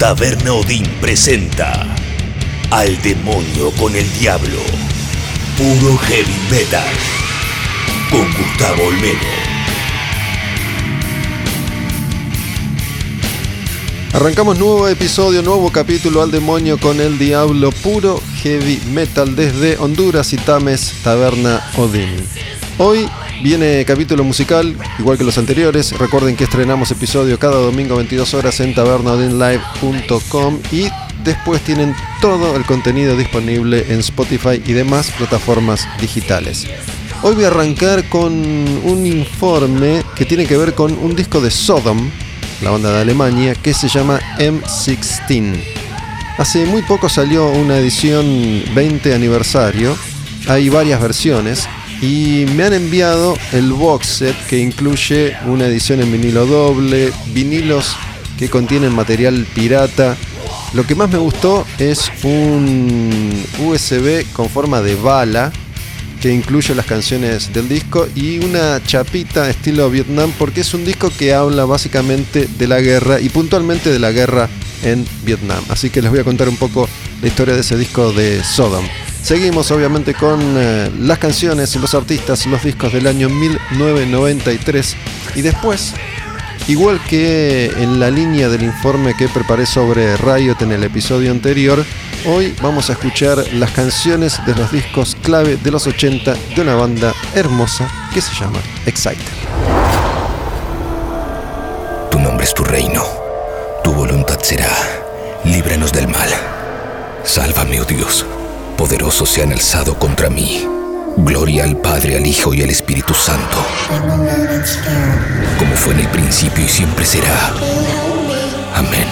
Taberna Odín presenta Al demonio con el diablo. Puro heavy metal. Con Gustavo Olmedo. Arrancamos nuevo episodio, nuevo capítulo al demonio con el diablo, puro heavy metal desde Honduras y Tames, Taberna Odín. Hoy viene capítulo musical, igual que los anteriores. Recuerden que estrenamos episodio cada domingo 22 horas en tabernaodinlive.com y después tienen todo el contenido disponible en Spotify y demás plataformas digitales. Hoy voy a arrancar con un informe que tiene que ver con un disco de Sodom, la banda de Alemania, que se llama M16. Hace muy poco salió una edición 20 aniversario, hay varias versiones y me han enviado el box set que incluye una edición en vinilo doble, vinilos que contienen material pirata. Lo que más me gustó es un USB con forma de bala que incluye las canciones del disco y una chapita estilo Vietnam porque es un disco que habla básicamente de la guerra y puntualmente de la guerra en Vietnam. Así que les voy a contar un poco la historia de ese disco de Sodom. Seguimos obviamente con eh, las canciones, los artistas, los discos del año 1993 y después, igual que en la línea del informe que preparé sobre Riot en el episodio anterior, Hoy vamos a escuchar las canciones de los discos clave de los 80 de una banda hermosa que se llama Exciter. Tu nombre es tu reino, tu voluntad será, líbranos del mal. Sálvame, oh Dios, poderosos se han alzado contra mí. Gloria al Padre, al Hijo y al Espíritu Santo, como fue en el principio y siempre será. Amén.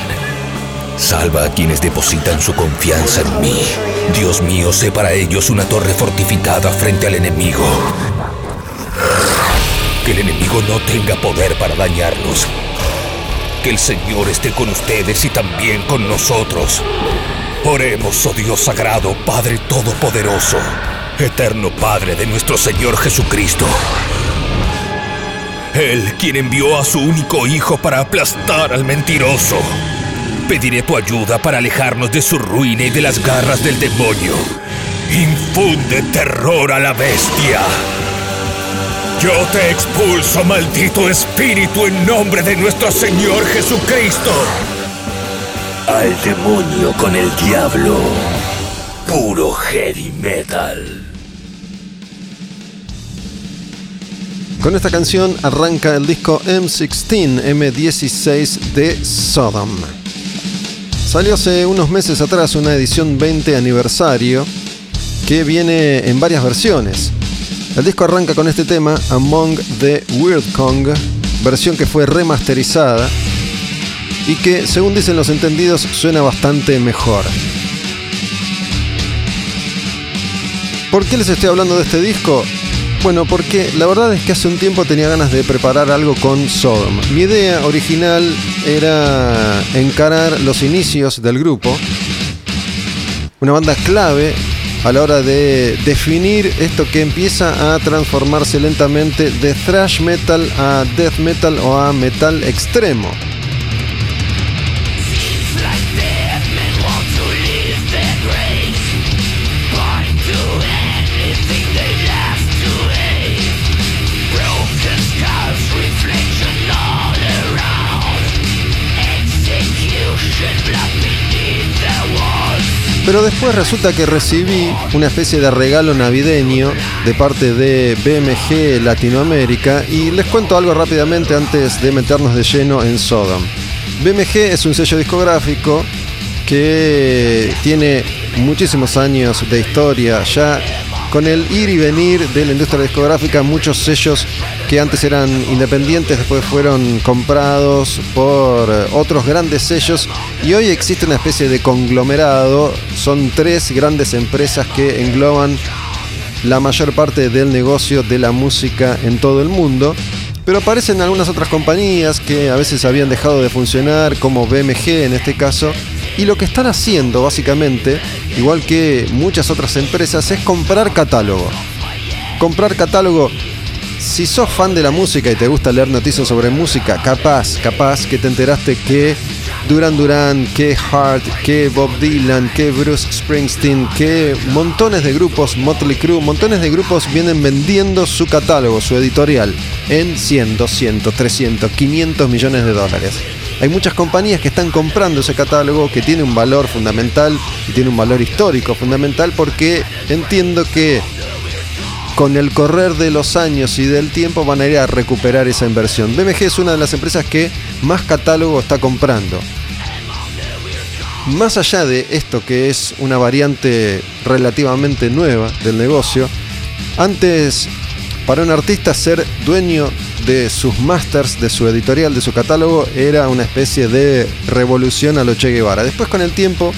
Salva a quienes depositan su confianza en mí. Dios mío, sé para ellos una torre fortificada frente al enemigo. Que el enemigo no tenga poder para dañarlos. Que el Señor esté con ustedes y también con nosotros. Oremos, oh Dios sagrado, Padre Todopoderoso, eterno Padre de nuestro Señor Jesucristo. Él quien envió a su único Hijo para aplastar al mentiroso. Pediré tu ayuda para alejarnos de su ruina y de las garras del demonio. Infunde terror a la bestia. Yo te expulso, maldito espíritu, en nombre de nuestro Señor Jesucristo. Al demonio con el diablo. Puro heavy metal. Con esta canción arranca el disco M16, M16 de Sodom. Salió hace unos meses atrás una edición 20 aniversario que viene en varias versiones. El disco arranca con este tema, Among the Weird Kong, versión que fue remasterizada y que, según dicen los entendidos, suena bastante mejor. ¿Por qué les estoy hablando de este disco? Bueno, porque la verdad es que hace un tiempo tenía ganas de preparar algo con Sodom. Mi idea original era encarar los inicios del grupo, una banda clave a la hora de definir esto que empieza a transformarse lentamente de thrash metal a death metal o a metal extremo. Pero después resulta que recibí una especie de regalo navideño de parte de BMG Latinoamérica y les cuento algo rápidamente antes de meternos de lleno en Sodom. BMG es un sello discográfico que tiene muchísimos años de historia, ya con el ir y venir de la industria discográfica, muchos sellos que antes eran independientes después fueron comprados por otros grandes sellos y hoy existe una especie de conglomerado. Son tres grandes empresas que engloban la mayor parte del negocio de la música en todo el mundo. Pero aparecen algunas otras compañías que a veces habían dejado de funcionar, como BMG en este caso, y lo que están haciendo básicamente, igual que muchas otras empresas, es comprar catálogo. Comprar catálogo, si sos fan de la música y te gusta leer noticias sobre música, capaz, capaz que te enteraste que Duran Duran, que Hart, que Bob Dylan, que Bruce Springsteen, que montones de grupos, Motley Crue, montones de grupos vienen vendiendo su catálogo, su editorial, en 100, 200, 300, 500 millones de dólares. Hay muchas compañías que están comprando ese catálogo que tiene un valor fundamental y tiene un valor histórico fundamental porque entiendo que con el correr de los años y del tiempo van a ir a recuperar esa inversión. BMG es una de las empresas que más catálogo está comprando. Más allá de esto que es una variante relativamente nueva del negocio, antes para un artista ser dueño de sus masters, de su editorial, de su catálogo, era una especie de revolución a lo Che Guevara. Después con el tiempo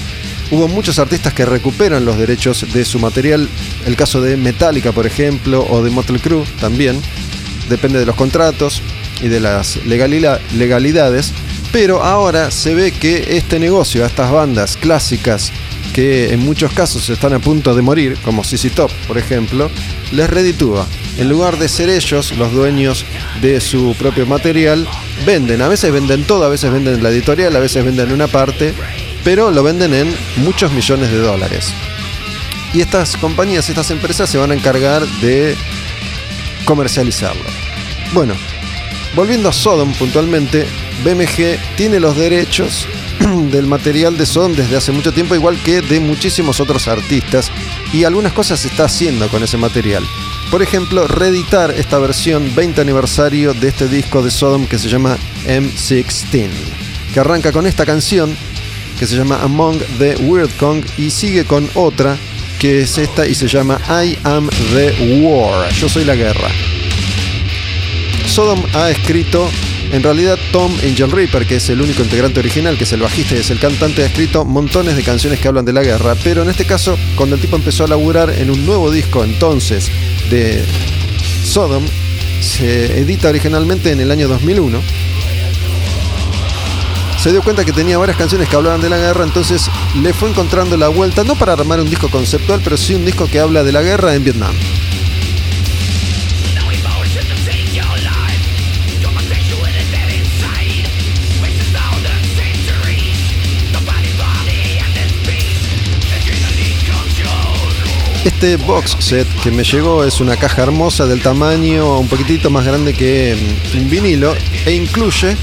hubo muchos artistas que recuperan los derechos de su material, el caso de Metallica por ejemplo, o de Motley Crue también, depende de los contratos y de las legalidades, pero ahora se ve que este negocio a estas bandas clásicas que en muchos casos están a punto de morir, como CC Top, por ejemplo, les reditúa. En lugar de ser ellos los dueños de su propio material, venden. A veces venden todo, a veces venden la editorial, a veces venden una parte, pero lo venden en muchos millones de dólares. Y estas compañías, estas empresas se van a encargar de comercializarlo. Bueno, volviendo a Sodom puntualmente, BMG tiene los derechos del material de Sodom desde hace mucho tiempo, igual que de muchísimos otros artistas, y algunas cosas se está haciendo con ese material. Por ejemplo, reeditar esta versión 20 aniversario de este disco de Sodom que se llama M16, que arranca con esta canción que se llama Among the Weird Kong y sigue con otra que es esta y se llama I Am the War, yo soy la guerra. Sodom ha escrito en realidad, Tom Angel Reaper, que es el único integrante original, que es el bajista es el cantante, ha escrito montones de canciones que hablan de la guerra, pero en este caso, cuando el tipo empezó a laburar en un nuevo disco entonces de Sodom, se edita originalmente en el año 2001, se dio cuenta que tenía varias canciones que hablaban de la guerra, entonces le fue encontrando la vuelta, no para armar un disco conceptual, pero sí un disco que habla de la guerra en Vietnam. Este box set que me llegó es una caja hermosa del tamaño un poquitito más grande que mm, un vinilo e incluye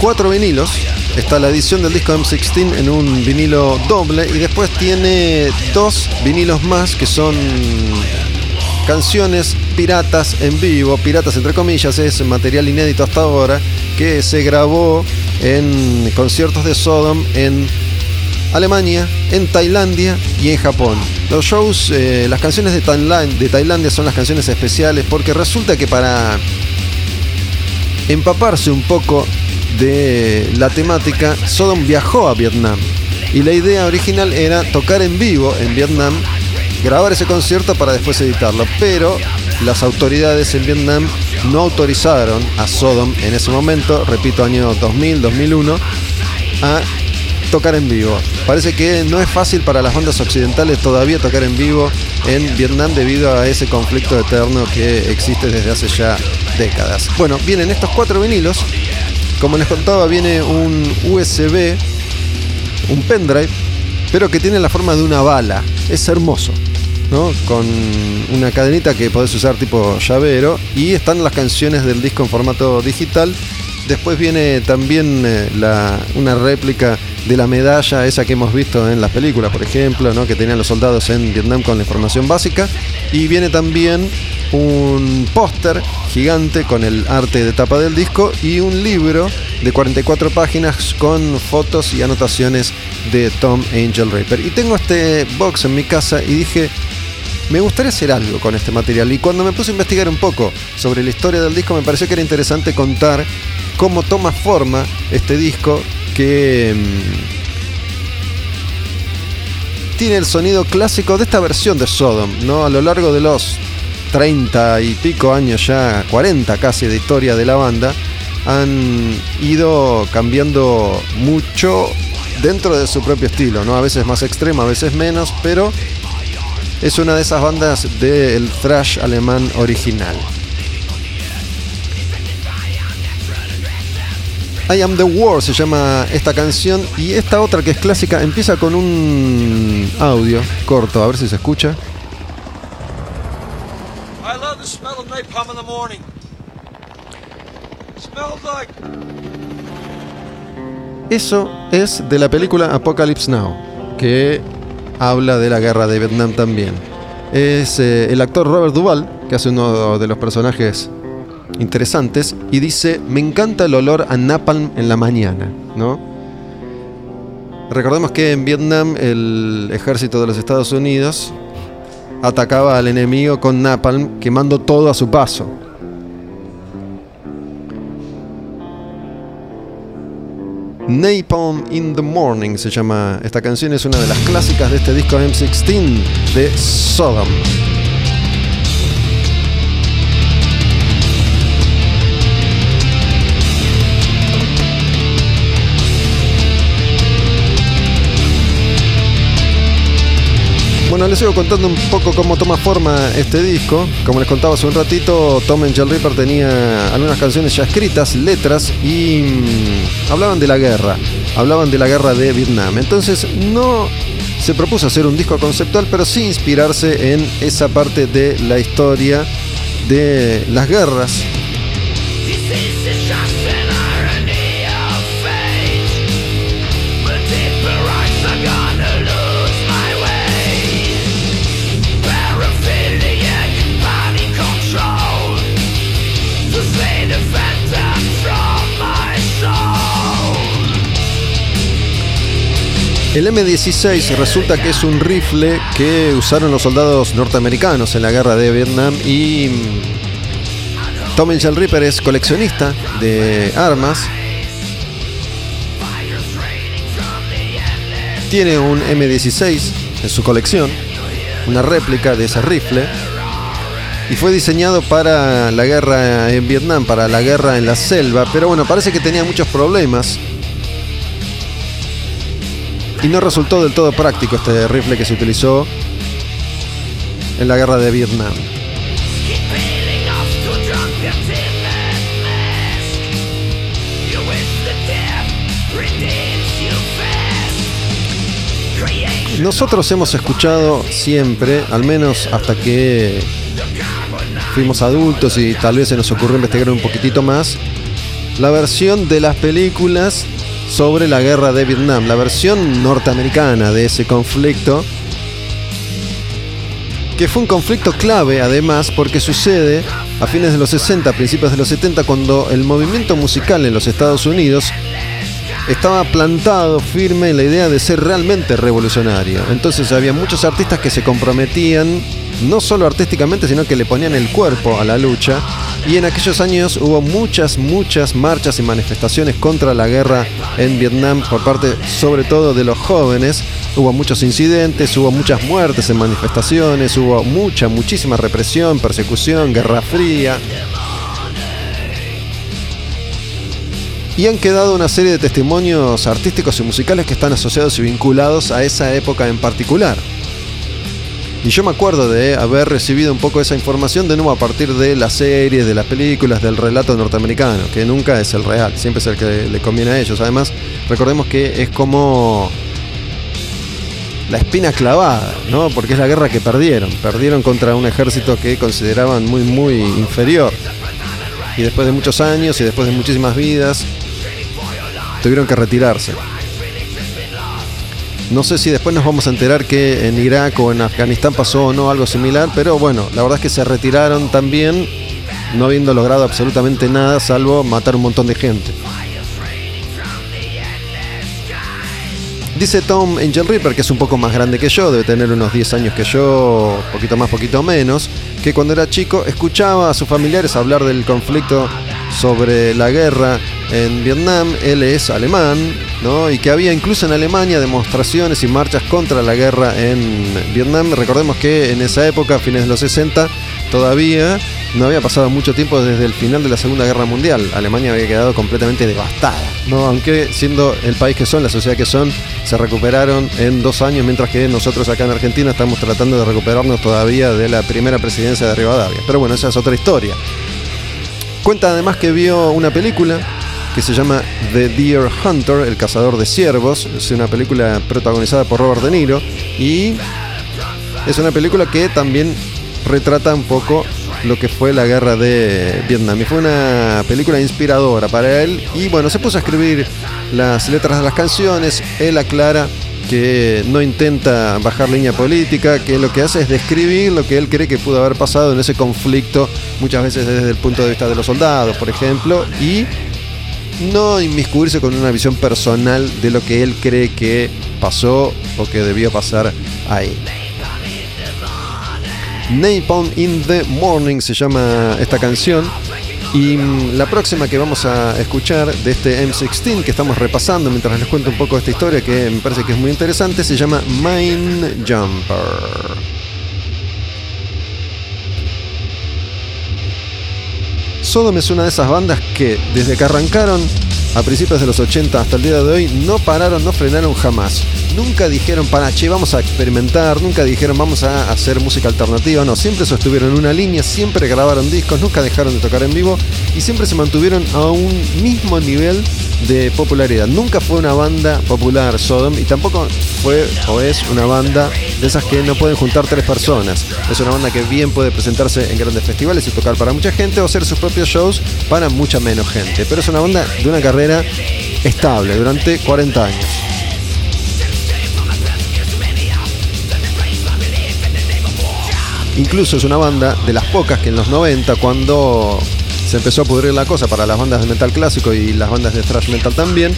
cuatro vinilos. Está la edición del disco M16 en un vinilo doble y después tiene dos vinilos más que son canciones piratas en vivo, piratas entre comillas, es material inédito hasta ahora que se grabó en conciertos de Sodom en Alemania, en Tailandia y en Japón. Los shows, eh, las canciones de, de Tailandia son las canciones especiales porque resulta que para empaparse un poco de la temática, Sodom viajó a Vietnam y la idea original era tocar en vivo en Vietnam, grabar ese concierto para después editarlo, pero las autoridades en Vietnam no autorizaron a Sodom en ese momento, repito, año 2000, 2001, a tocar en vivo. Parece que no es fácil para las bandas occidentales todavía tocar en vivo en Vietnam debido a ese conflicto eterno que existe desde hace ya décadas. Bueno, vienen estos cuatro vinilos. Como les contaba, viene un USB, un pendrive, pero que tiene la forma de una bala. Es hermoso. ¿no? Con una cadenita que podés usar tipo llavero y están las canciones del disco en formato digital. Después viene también eh, una réplica de la medalla esa que hemos visto en las películas, por ejemplo, ¿no? que tenían los soldados en Vietnam con la información básica. Y viene también un póster gigante con el arte de tapa del disco y un libro de 44 páginas con fotos y anotaciones de Tom Angel Raper. Y tengo este box en mi casa y dije, me gustaría hacer algo con este material. Y cuando me puse a investigar un poco sobre la historia del disco, me pareció que era interesante contar cómo toma forma este disco que mm, tiene el sonido clásico de esta versión de Sodom, ¿no? A lo largo de los 30 y pico años ya, 40 casi de historia de la banda, han ido cambiando mucho dentro de su propio estilo, ¿no? A veces más extremo, a veces menos, pero es una de esas bandas del thrash alemán original. I Am the War se llama esta canción y esta otra que es clásica empieza con un audio corto, a ver si se escucha. I love Eso es de la película Apocalypse Now, que habla de la guerra de Vietnam también. Es eh, el actor Robert Duvall, que hace uno de los personajes interesantes, y dice, me encanta el olor a napalm en la mañana, ¿no? Recordemos que en Vietnam el ejército de los Estados Unidos atacaba al enemigo con napalm, quemando todo a su paso. Napalm in the Morning se llama esta canción, es una de las clásicas de este disco M16 de Sodom. Bueno, les sigo contando un poco cómo toma forma este disco. Como les contaba hace un ratito, Tom Angel Reaper tenía algunas canciones ya escritas, letras, y mm, hablaban de la guerra, hablaban de la guerra de Vietnam. Entonces no se propuso hacer un disco conceptual, pero sí inspirarse en esa parte de la historia de las guerras El M16 resulta que es un rifle que usaron los soldados norteamericanos en la guerra de Vietnam y mm, Tom Angel Ripper es coleccionista de armas. Tiene un M16 en su colección, una réplica de ese rifle y fue diseñado para la guerra en Vietnam, para la guerra en la selva, pero bueno, parece que tenía muchos problemas y no resultó del todo práctico este rifle que se utilizó en la guerra de Vietnam. Nosotros hemos escuchado siempre, al menos hasta que fuimos adultos y tal vez se nos ocurrió investigar un poquitito más, la versión de las películas sobre la guerra de Vietnam, la versión norteamericana de ese conflicto, que fue un conflicto clave además porque sucede a fines de los 60, principios de los 70, cuando el movimiento musical en los Estados Unidos estaba plantado firme en la idea de ser realmente revolucionario. Entonces había muchos artistas que se comprometían, no solo artísticamente, sino que le ponían el cuerpo a la lucha. Y en aquellos años hubo muchas, muchas marchas y manifestaciones contra la guerra en Vietnam por parte sobre todo de los jóvenes. Hubo muchos incidentes, hubo muchas muertes en manifestaciones, hubo mucha, muchísima represión, persecución, guerra fría. Y han quedado una serie de testimonios artísticos y musicales que están asociados y vinculados a esa época en particular. Y yo me acuerdo de haber recibido un poco esa información de nuevo a partir de las series, de las películas, del relato norteamericano, que nunca es el real, siempre es el que le conviene a ellos. Además, recordemos que es como la espina clavada, ¿no? Porque es la guerra que perdieron. Perdieron contra un ejército que consideraban muy, muy inferior. Y después de muchos años y después de muchísimas vidas, tuvieron que retirarse. No sé si después nos vamos a enterar que en Irak o en Afganistán pasó o no algo similar, pero bueno, la verdad es que se retiraron también, no habiendo logrado absolutamente nada, salvo matar un montón de gente. Dice Tom Angel Reaper, que es un poco más grande que yo, debe tener unos 10 años que yo, poquito más, poquito menos, que cuando era chico escuchaba a sus familiares hablar del conflicto sobre la guerra en Vietnam, él es alemán, ¿no? Y que había incluso en Alemania demostraciones y marchas contra la guerra en Vietnam. Recordemos que en esa época, a fines de los 60, todavía no había pasado mucho tiempo desde el final de la Segunda Guerra Mundial. Alemania había quedado completamente devastada, ¿no? Aunque siendo el país que son, la sociedad que son, se recuperaron en dos años, mientras que nosotros acá en Argentina estamos tratando de recuperarnos todavía de la primera presidencia de Rivadavia. Pero bueno, esa es otra historia. Cuenta además que vio una película que se llama The Deer Hunter, el cazador de ciervos. Es una película protagonizada por Robert De Niro y es una película que también retrata un poco lo que fue la guerra de Vietnam. Y fue una película inspiradora para él. Y bueno, se puso a escribir las letras de las canciones. Él aclara que no intenta bajar línea política, que lo que hace es describir lo que él cree que pudo haber pasado en ese conflicto, muchas veces desde el punto de vista de los soldados, por ejemplo, y no inmiscuirse con una visión personal de lo que él cree que pasó o que debió pasar ahí. Napalm in the Morning se llama esta canción. Y mm, la próxima que vamos a escuchar de este M16 que estamos repasando mientras les cuento un poco esta historia que me parece que es muy interesante se llama Mind Jumper. Sodom es una de esas bandas que desde que arrancaron a principios de los 80 hasta el día de hoy no pararon, no frenaron jamás. Nunca dijeron, para, che, vamos a experimentar, nunca dijeron, vamos a hacer música alternativa, no, siempre sostuvieron una línea, siempre grabaron discos, nunca dejaron de tocar en vivo y siempre se mantuvieron a un mismo nivel de popularidad. Nunca fue una banda popular Sodom y tampoco fue o es una banda de esas que no pueden juntar tres personas. Es una banda que bien puede presentarse en grandes festivales y tocar para mucha gente o hacer sus propios shows para mucha menos gente. Pero es una banda de una carrera estable durante 40 años. Incluso es una banda de las pocas que en los 90, cuando se empezó a pudrir la cosa para las bandas de metal clásico y las bandas de thrash metal también,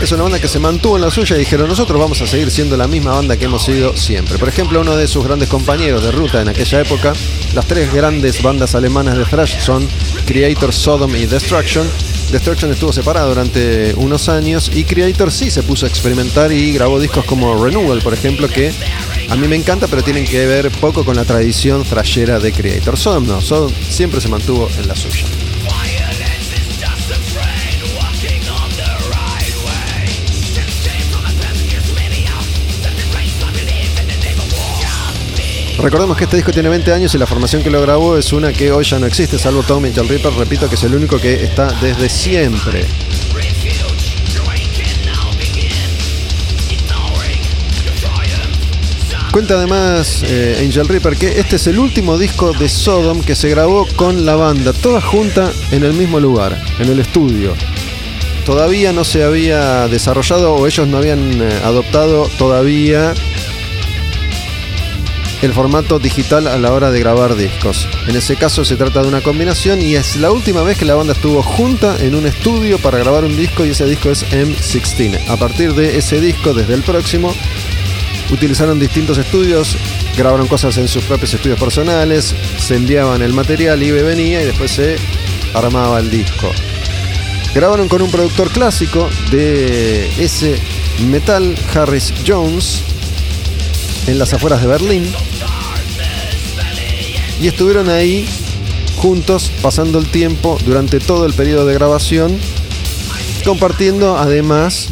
es una banda que se mantuvo en la suya y dijeron nosotros vamos a seguir siendo la misma banda que hemos sido siempre. Por ejemplo, uno de sus grandes compañeros de ruta en aquella época, las tres grandes bandas alemanas de thrash son Creator, Sodom y Destruction. Destruction estuvo separado durante unos años y Creator sí se puso a experimentar y grabó discos como Renewal, por ejemplo, que a mí me encanta, pero tienen que ver poco con la tradición thrashera de Creator. Sodom no, Sodom siempre se mantuvo en la suya. Recordemos que este disco tiene 20 años y la formación que lo grabó es una que hoy ya no existe, salvo Tom Mitchell Ripper, repito que es el único que está desde siempre. Cuenta además eh, Angel Ripper que este es el último disco de Sodom que se grabó con la banda, toda junta en el mismo lugar, en el estudio. Todavía no se había desarrollado o ellos no habían eh, adoptado todavía el formato digital a la hora de grabar discos. En ese caso se trata de una combinación y es la última vez que la banda estuvo junta en un estudio para grabar un disco y ese disco es M16. A partir de ese disco, desde el próximo, utilizaron distintos estudios, grabaron cosas en sus propios estudios personales, se enviaban el material, y venía y después se armaba el disco. Grabaron con un productor clásico de ese metal, Harris Jones, en las afueras de Berlín. Y estuvieron ahí juntos, pasando el tiempo durante todo el periodo de grabación, compartiendo además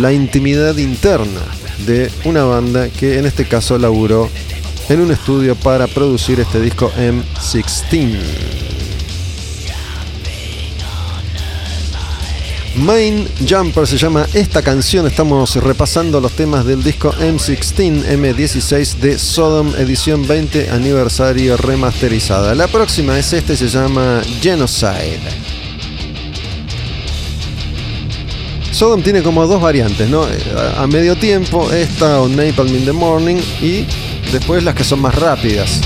la intimidad interna de una banda que en este caso laburó en un estudio para producir este disco M16. Main Jumper se llama esta canción. Estamos repasando los temas del disco M16 M16 de Sodom edición 20 aniversario remasterizada. La próxima es este, se llama Genocide. Sodom tiene como dos variantes, ¿no? A medio tiempo, esta o Napalm in the Morning y después las que son más rápidas.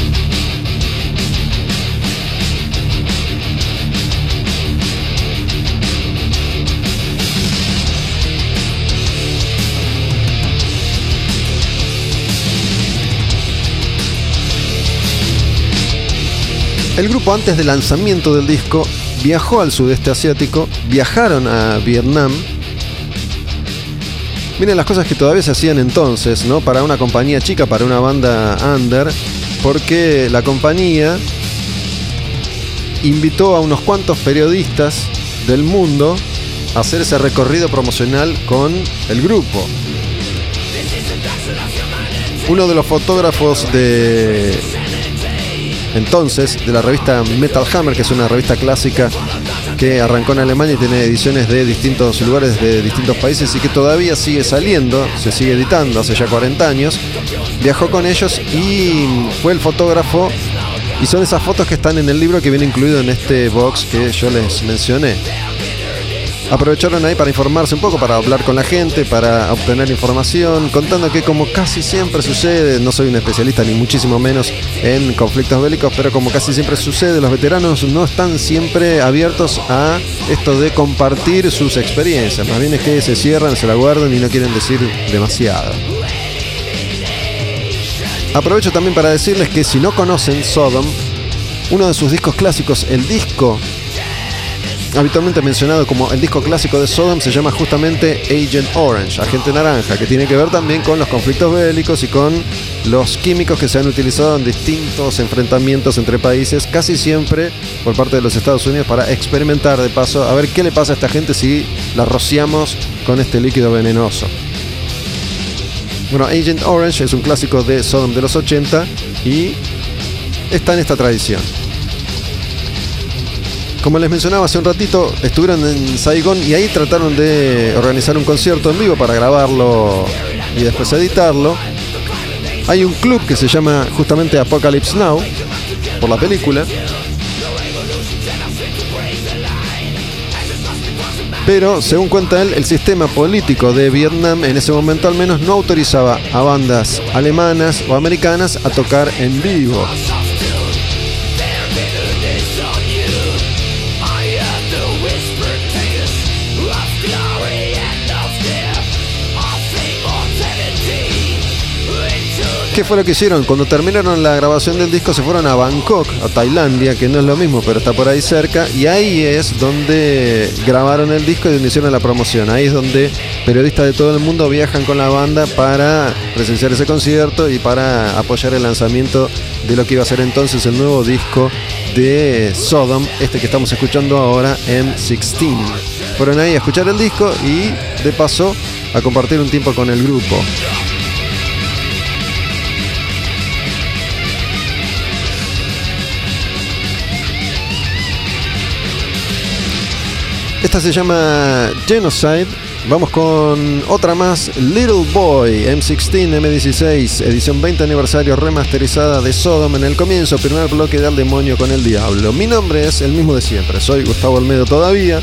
El grupo antes del lanzamiento del disco viajó al sudeste asiático, viajaron a Vietnam. Miren las cosas que todavía se hacían entonces, ¿no? Para una compañía chica, para una banda under, porque la compañía invitó a unos cuantos periodistas del mundo a hacer ese recorrido promocional con el grupo. Uno de los fotógrafos de entonces de la revista Metal Hammer, que es una revista clásica que arrancó en Alemania y tiene ediciones de distintos lugares, de distintos países y que todavía sigue saliendo, se sigue editando hace ya 40 años. Viajó con ellos y fue el fotógrafo y son esas fotos que están en el libro que viene incluido en este box que yo les mencioné aprovecharon ahí para informarse un poco, para hablar con la gente, para obtener información, contando que como casi siempre sucede, no soy un especialista ni muchísimo menos en conflictos bélicos, pero como casi siempre sucede, los veteranos no están siempre abiertos a esto de compartir sus experiencias, más bien es que se cierran, se la guardan y no quieren decir demasiado. Aprovecho también para decirles que si no conocen Sodom, uno de sus discos clásicos, el disco habitualmente mencionado como el disco clásico de Sodom se llama justamente Agent Orange, Agente Naranja, que tiene que ver también con los conflictos bélicos y con los químicos que se han utilizado en distintos enfrentamientos entre países, casi siempre por parte de los Estados Unidos para experimentar de paso a ver qué le pasa a esta gente si la rociamos con este líquido venenoso. Bueno, Agent Orange es un clásico de Sodom de los 80 y está en esta tradición. Como les mencionaba hace un ratito, estuvieron en Saigon y ahí trataron de organizar un concierto en vivo para grabarlo y después editarlo. Hay un club que se llama justamente Apocalypse Now, por la película. Pero, según cuenta él, el sistema político de Vietnam en ese momento al menos no autorizaba a bandas alemanas o americanas a tocar en vivo. ¿Qué fue lo que hicieron? Cuando terminaron la grabación del disco se fueron a Bangkok, a Tailandia, que no es lo mismo, pero está por ahí cerca, y ahí es donde grabaron el disco y donde hicieron la promoción. Ahí es donde periodistas de todo el mundo viajan con la banda para presenciar ese concierto y para apoyar el lanzamiento de lo que iba a ser entonces el nuevo disco de Sodom, este que estamos escuchando ahora, M16. Fueron ahí a escuchar el disco y de paso a compartir un tiempo con el grupo. Esta se llama Genocide. Vamos con otra más, Little Boy, M16, M16, edición 20 aniversario remasterizada de Sodom en el comienzo, primer bloque de Demonio con el Diablo. Mi nombre es el mismo de siempre, soy Gustavo Olmedo todavía.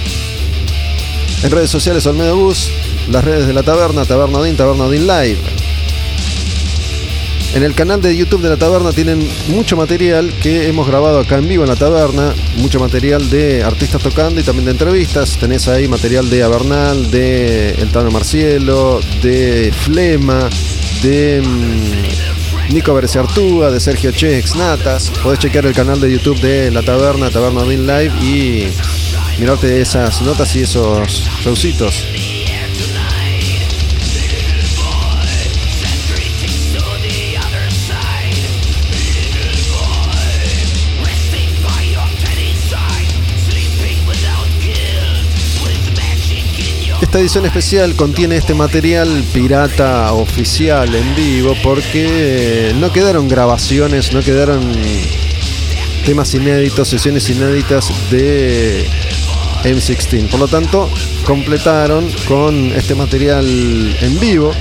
En redes sociales Olmedo Bus, las redes de la taberna, Taberna Odin, Taberna Odin Live. En el canal de YouTube de la taberna tienen mucho material que hemos grabado acá en vivo en la taberna, mucho material de artistas tocando y también de entrevistas. Tenés ahí material de Avernal, de El Tano Marcielo, de Flema, de mm, Nico Berciartúa, de Sergio Che, Natas. Podés chequear el canal de YouTube de la taberna, Taberna Live y mirarte esas notas y esos showcitos. Esta edición especial contiene este material pirata oficial en vivo porque no quedaron grabaciones, no quedaron temas inéditos, sesiones inéditas de M16. Por lo tanto, completaron con este material en vivo.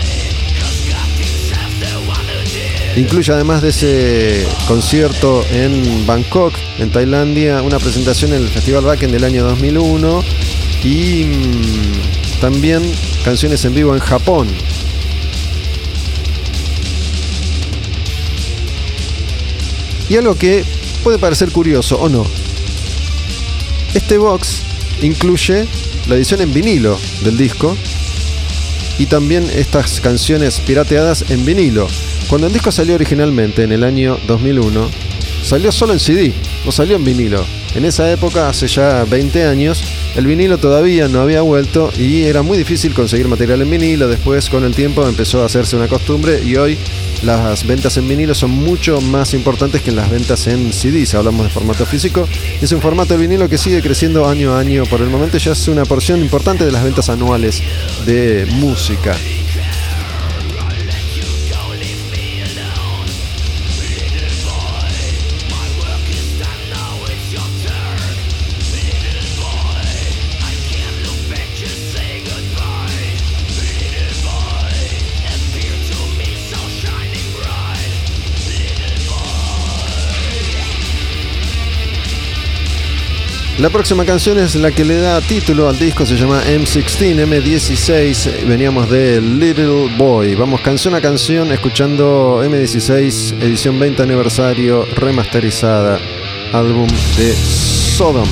Incluye además de ese concierto en Bangkok, en Tailandia, una presentación en el Festival Wacken del año 2001 y mm, también canciones en vivo en Japón. Y algo que puede parecer curioso o no. Este box incluye la edición en vinilo del disco y también estas canciones pirateadas en vinilo. Cuando el disco salió originalmente en el año 2001, salió solo en CD, no salió en vinilo. En esa época, hace ya 20 años, el vinilo todavía no había vuelto y era muy difícil conseguir material en vinilo. Después, con el tiempo, empezó a hacerse una costumbre y hoy las ventas en vinilo son mucho más importantes que las ventas en CD. Si hablamos de formato físico, es un formato de vinilo que sigue creciendo año a año. Por el momento ya es una porción importante de las ventas anuales de música. La próxima canción es la que le da título al disco, se llama M16, M16, veníamos de Little Boy. Vamos canción a canción escuchando M16, edición 20 aniversario, remasterizada, álbum de Sodom.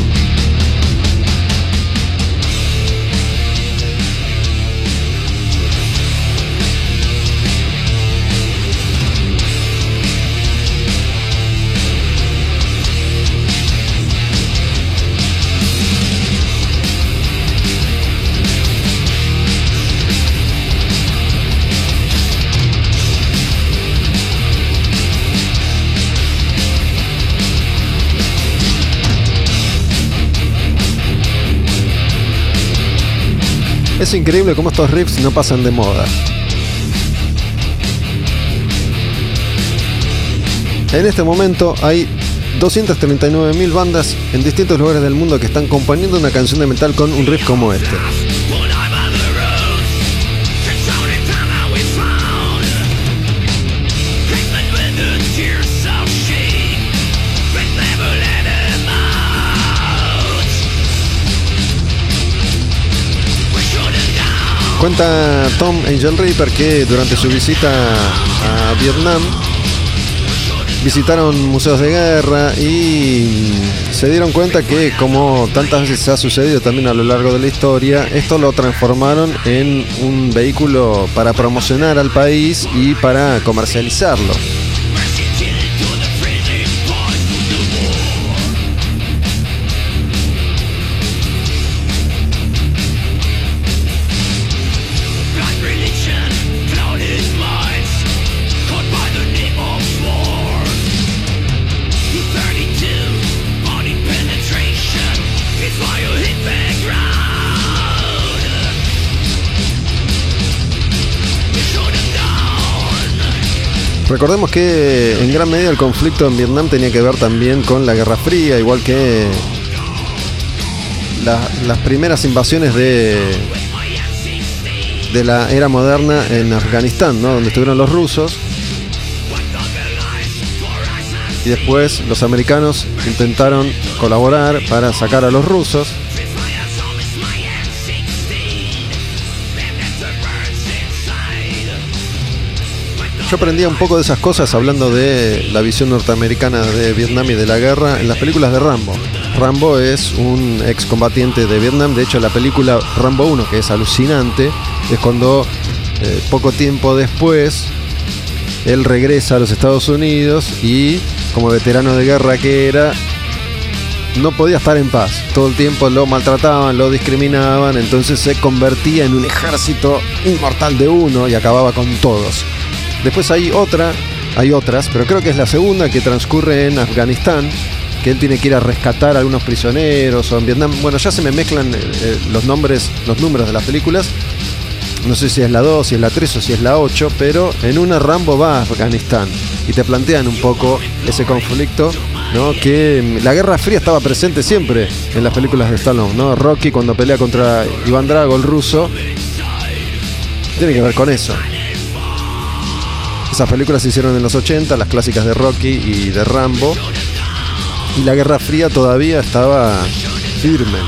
Es increíble cómo estos riffs no pasan de moda. En este momento hay 239.000 bandas en distintos lugares del mundo que están componiendo una canción de metal con un riff como este. Cuenta Tom Angel Reaper que durante su visita a Vietnam visitaron museos de guerra y se dieron cuenta que como tantas veces ha sucedido también a lo largo de la historia, esto lo transformaron en un vehículo para promocionar al país y para comercializarlo. Recordemos que en gran medida el conflicto en Vietnam tenía que ver también con la Guerra Fría, igual que las primeras invasiones de, de la era moderna en Afganistán, donde estuvieron los rusos. Y después los americanos intentaron colaborar para sacar a los rusos. Yo aprendía un poco de esas cosas hablando de la visión norteamericana de Vietnam y de la guerra en las películas de Rambo. Rambo es un excombatiente de Vietnam, de hecho la película Rambo 1, que es alucinante, es cuando eh, poco tiempo después él regresa a los Estados Unidos y como veterano de guerra que era, no podía estar en paz. Todo el tiempo lo maltrataban, lo discriminaban, entonces se convertía en un ejército inmortal de uno y acababa con todos. Después hay otra, hay otras, pero creo que es la segunda que transcurre en Afganistán, que él tiene que ir a rescatar a algunos prisioneros o en Vietnam. Bueno, ya se me mezclan eh, eh, los nombres, los números de las películas. No sé si es la 2, si es la 3 o si es la 8, pero en una Rambo va a Afganistán y te plantean un poco ese conflicto, ¿no? Que la Guerra Fría estaba presente siempre en las películas de Stallone, ¿no? Rocky cuando pelea contra Iván Drago, el ruso, tiene que ver con eso. Esas películas se hicieron en los 80, las clásicas de Rocky y de Rambo. Y la Guerra Fría todavía estaba firme.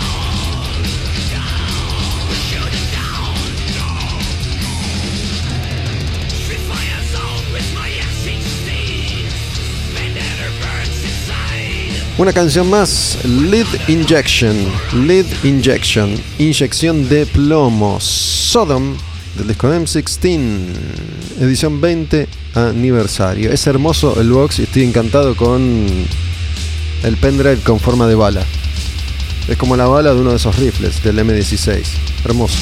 Una canción más, Lead Injection, Lead Injection, inyección de plomo, Sodom del disco M16, edición 20 aniversario. Es hermoso el box y estoy encantado con el pendrive con forma de bala. Es como la bala de uno de esos rifles del M16. Hermoso.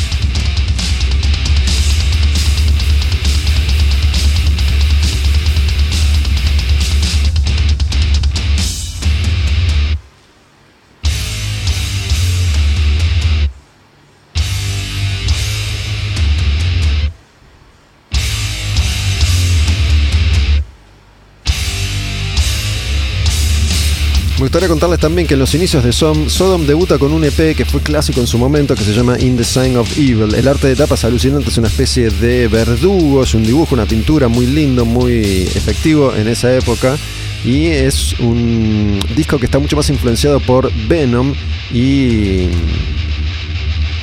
Gustaría contarles también que en los inicios de Sodom, Sodom debuta con un EP que fue clásico en su momento que se llama In the Sign of Evil. El arte de tapas alucinante es una especie de verdugo, es un dibujo, una pintura muy lindo, muy efectivo en esa época. y es un disco que está mucho más influenciado por Venom y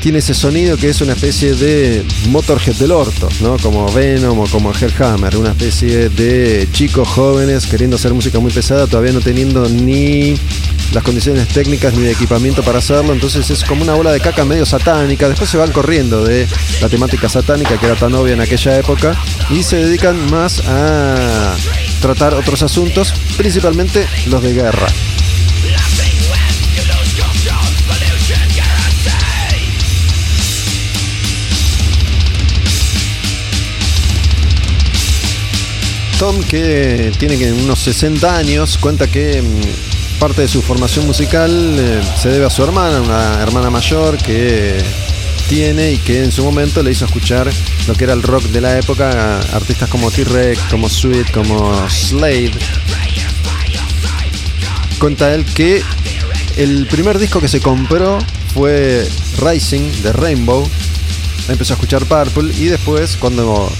tiene ese sonido que es una especie de Motorhead del orto, ¿no? Como Venom o como Hellhammer, una especie de chicos jóvenes queriendo hacer música muy pesada, todavía no teniendo ni las condiciones técnicas ni de equipamiento para hacerlo, entonces es como una bola de caca medio satánica, después se van corriendo de la temática satánica que era tan obvia en aquella época y se dedican más a tratar otros asuntos, principalmente los de guerra. Tom, que tiene unos 60 años, cuenta que mm, parte de su formación musical eh, se debe a su hermana, una hermana mayor que tiene y que en su momento le hizo escuchar lo que era el rock de la época artistas como T-Rex, como Sweet, como Slade. Cuenta él que el primer disco que se compró fue Rising de Rainbow. Empezó a escuchar Purple y después cuando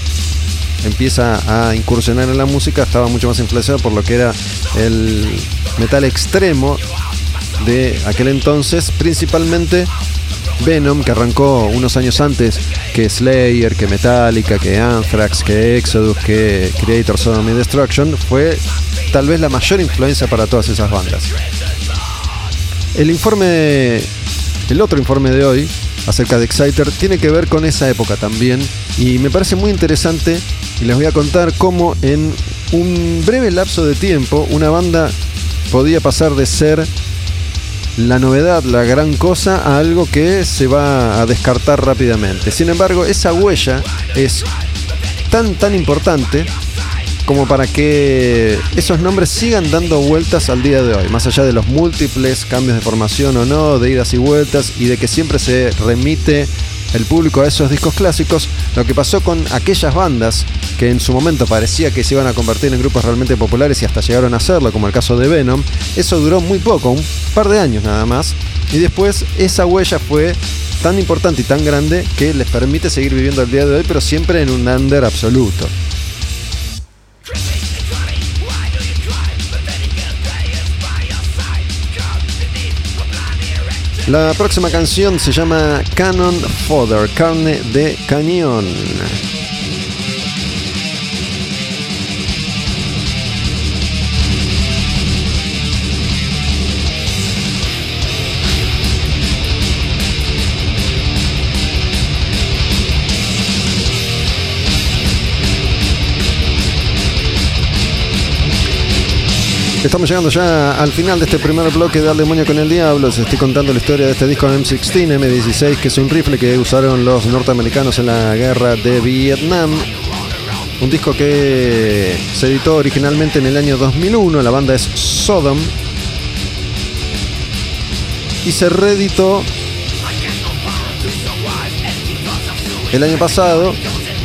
empieza a incursionar en la música, estaba mucho más influenciado por lo que era el metal extremo de aquel entonces, principalmente Venom, que arrancó unos años antes que Slayer, que Metallica, que Anthrax, que Exodus, que Creator Sodom y Destruction, fue tal vez la mayor influencia para todas esas bandas. El informe, el otro informe de hoy acerca de Exciter tiene que ver con esa época también y me parece muy interesante y les voy a contar cómo en un breve lapso de tiempo una banda podía pasar de ser la novedad, la gran cosa, a algo que se va a descartar rápidamente. Sin embargo, esa huella es tan, tan importante como para que esos nombres sigan dando vueltas al día de hoy, más allá de los múltiples cambios de formación o no, de idas y vueltas y de que siempre se remite el público a esos discos clásicos, lo que pasó con aquellas bandas que en su momento parecía que se iban a convertir en grupos realmente populares y hasta llegaron a hacerlo, como el caso de Venom, eso duró muy poco, un par de años nada más, y después esa huella fue tan importante y tan grande que les permite seguir viviendo el día de hoy, pero siempre en un under absoluto. La próxima canción se llama Cannon Fodder, carne de cañón. Estamos llegando ya al final de este primer bloque de Al Demonio con el Diablo. Les estoy contando la historia de este disco M16, M16, que es un rifle que usaron los norteamericanos en la guerra de Vietnam. Un disco que se editó originalmente en el año 2001. La banda es Sodom. Y se reeditó el año pasado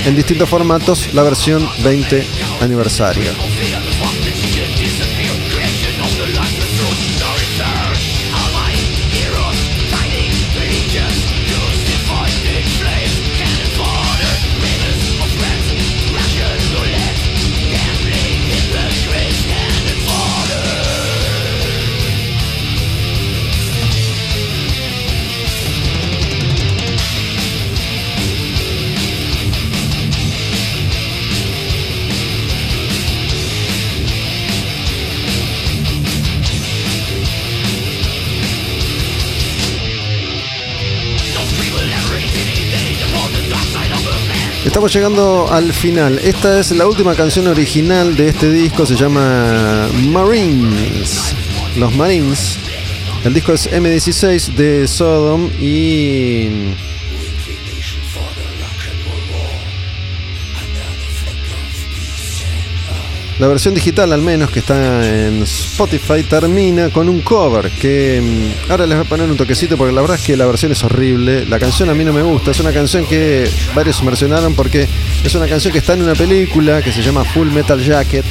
en distintos formatos la versión 20 aniversario. Estamos llegando al final. Esta es la última canción original de este disco. Se llama Marines. Los Marines. El disco es M16 de Sodom y La versión digital al menos que está en Spotify termina con un cover que mm, ahora les voy a poner un toquecito porque la verdad es que la versión es horrible. La canción a mí no me gusta, es una canción que varios mencionaron porque es una canción que está en una película que se llama Full Metal Jacket.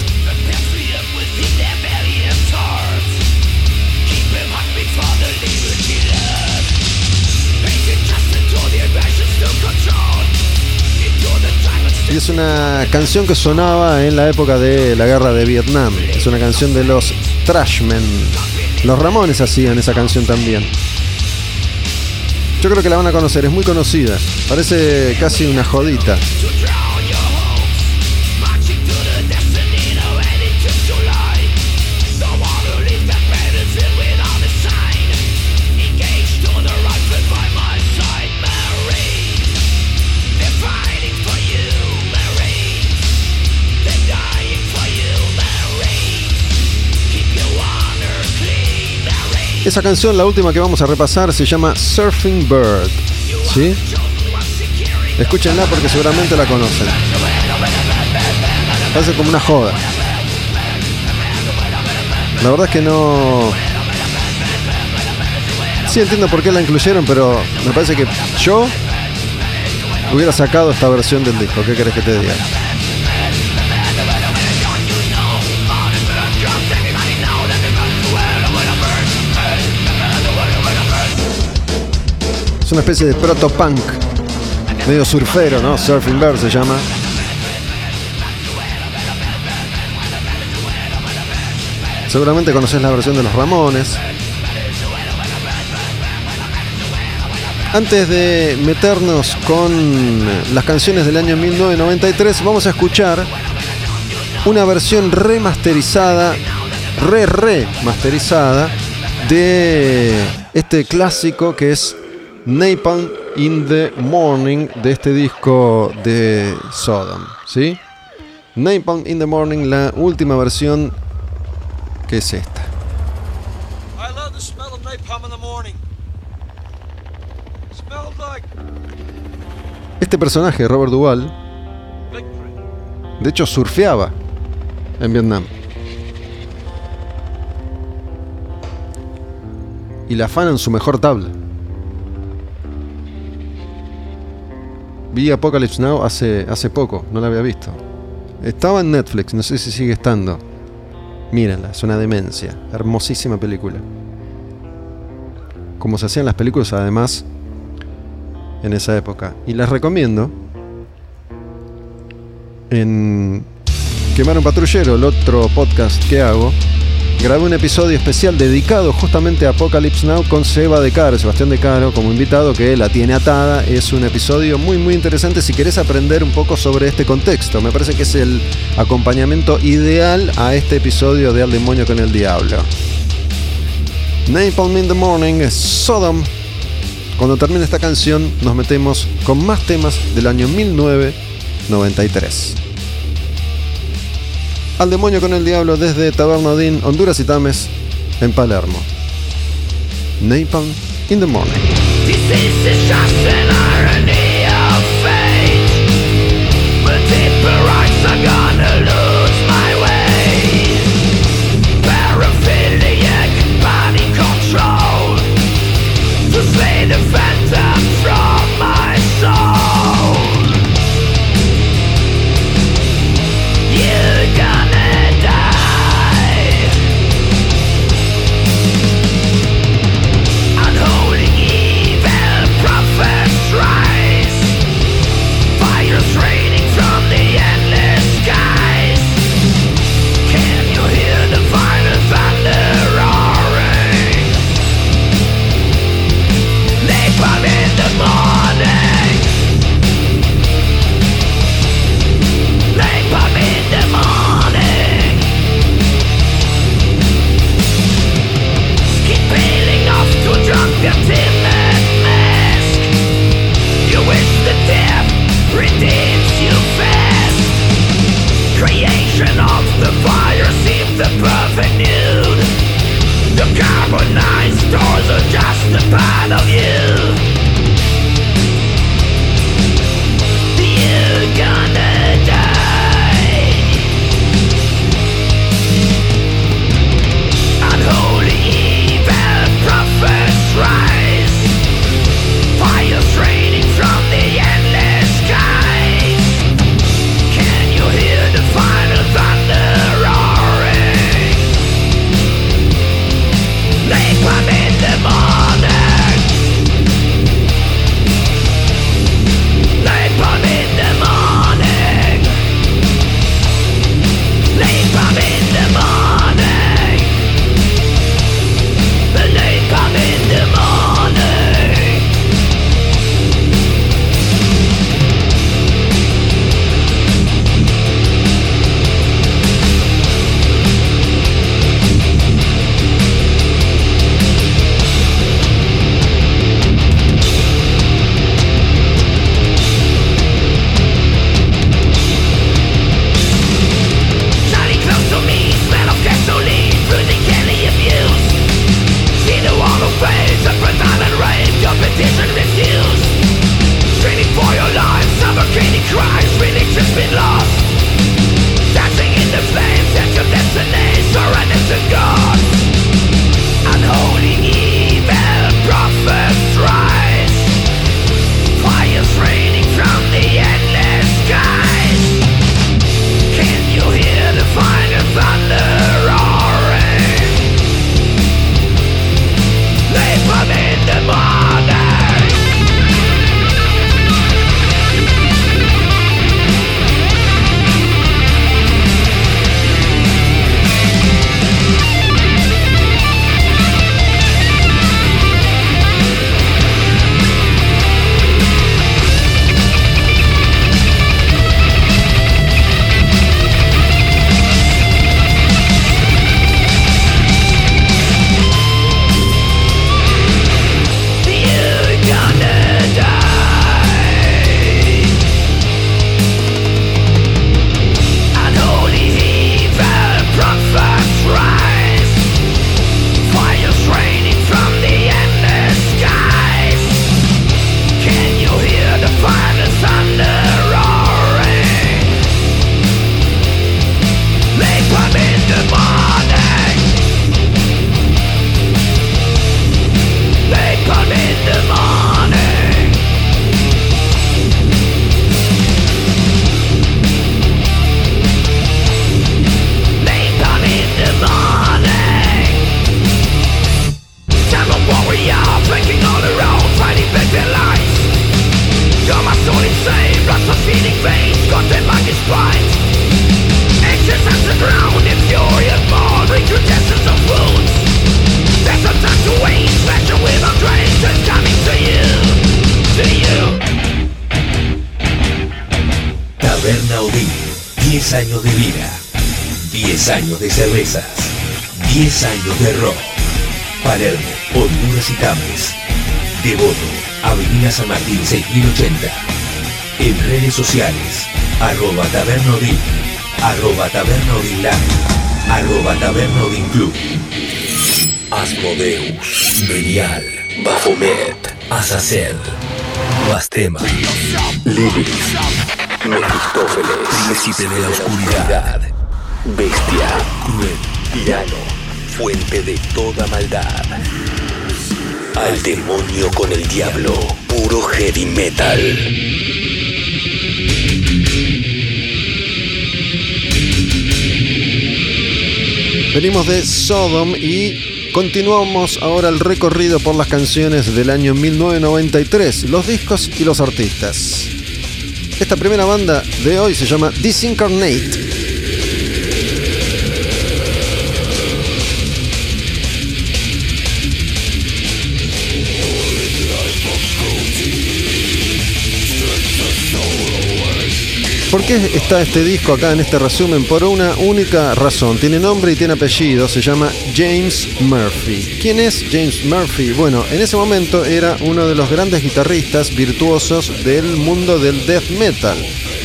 Una canción que sonaba en la época de la guerra de Vietnam. Es una canción de los Trashmen. Los Ramones hacían esa canción también. Yo creo que la van a conocer, es muy conocida. Parece casi una jodita. Esa canción, la última que vamos a repasar, se llama Surfing Bird. ¿Sí? Escúchenla porque seguramente la conocen. Parece como una joda. La verdad es que no. Sí entiendo por qué la incluyeron, pero me parece que yo hubiera sacado esta versión del disco. ¿Qué querés que te diga? Una especie de proto-punk, medio surfero, ¿no? Surfing Bird se llama. Seguramente conoces la versión de los Ramones. Antes de meternos con las canciones del año 1993, vamos a escuchar una versión remasterizada, re remasterizada de este clásico que es Napalm in the Morning de este disco de Sodom, ¿sí? Napalm in the Morning, la última versión que es esta. I love the smell of napalm in the morning. Smells like Este personaje, Robert Duvall, de hecho surfeaba en Vietnam. Y la afana en su mejor tabla. Vi Apocalypse Now hace, hace poco, no la había visto. Estaba en Netflix, no sé si sigue estando. Mírenla, es una demencia. Hermosísima película. Como se hacían las películas además en esa época. Y las recomiendo en Quemar un Patrullero, el otro podcast que hago. Grabé un episodio especial dedicado justamente a Apocalypse Now con Seba de Caro, Sebastián de Caro, como invitado que la tiene atada. Es un episodio muy muy interesante si querés aprender un poco sobre este contexto. Me parece que es el acompañamiento ideal a este episodio de Al Demonio con el Diablo. Napalm in the Morning Sodom. Cuando termine esta canción nos metemos con más temas del año 1993. Al demonio con el diablo desde Tabernadín, Honduras y Tames, en Palermo. Napalm in the morning. to justify the view Div80. En redes sociales, arroba tabernodin, arroba tabernodinland, arroba tabernodinclub. Asmodeus, Belial, Bafomet, Azazel, Bastema, Libris, Mephistófeles, Príncipe de la Oscuridad, Bestia, Cruel, Tirano, Fuente de toda maldad. Al demonio con el diablo puro heavy metal. Venimos de Sodom y continuamos ahora el recorrido por las canciones del año 1993, los discos y los artistas. Esta primera banda de hoy se llama Disincarnate. ¿Por qué está este disco acá en este resumen? Por una única razón. Tiene nombre y tiene apellido. Se llama James Murphy. ¿Quién es James Murphy? Bueno, en ese momento era uno de los grandes guitarristas virtuosos del mundo del death metal.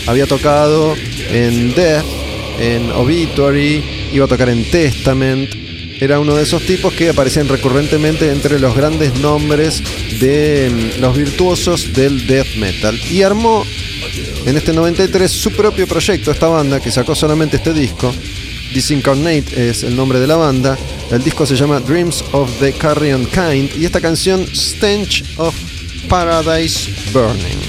Había tocado en Death, en Obituary, iba a tocar en Testament. Era uno de esos tipos que aparecían recurrentemente entre los grandes nombres de mm, los virtuosos del death metal. Y armó en este 93 su propio proyecto, esta banda que sacó solamente este disco. Disincarnate es el nombre de la banda. El disco se llama Dreams of the Carrion Kind y esta canción Stench of Paradise Burning.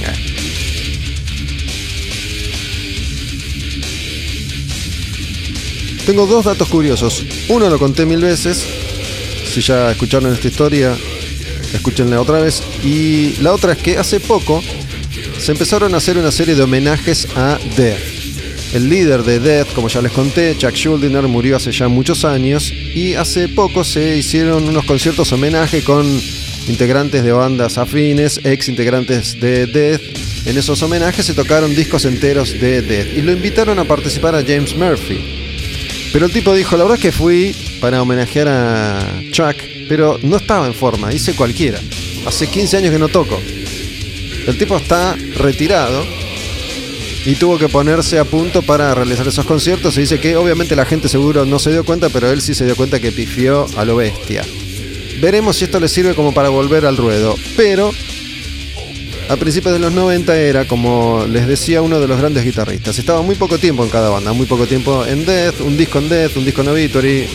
Tengo dos datos curiosos. Uno lo conté mil veces. Si ya escucharon esta historia, escúchenla otra vez. Y la otra es que hace poco se empezaron a hacer una serie de homenajes a Death. El líder de Death, como ya les conté, Chuck Schuldiner, murió hace ya muchos años y hace poco se hicieron unos conciertos homenaje con integrantes de bandas afines, ex integrantes de Death. En esos homenajes se tocaron discos enteros de Death y lo invitaron a participar a James Murphy. Pero el tipo dijo, la verdad es que fui para homenajear a Chuck, pero no estaba en forma, hice cualquiera. Hace 15 años que no toco. El tipo está retirado y tuvo que ponerse a punto para realizar esos conciertos. Se dice que obviamente la gente seguro no se dio cuenta, pero él sí se dio cuenta que pifió a lo bestia. Veremos si esto le sirve como para volver al ruedo. Pero a principios de los 90 era, como les decía, uno de los grandes guitarristas. Estaba muy poco tiempo en cada banda, muy poco tiempo en Death, un disco en Death, un disco en Obituary.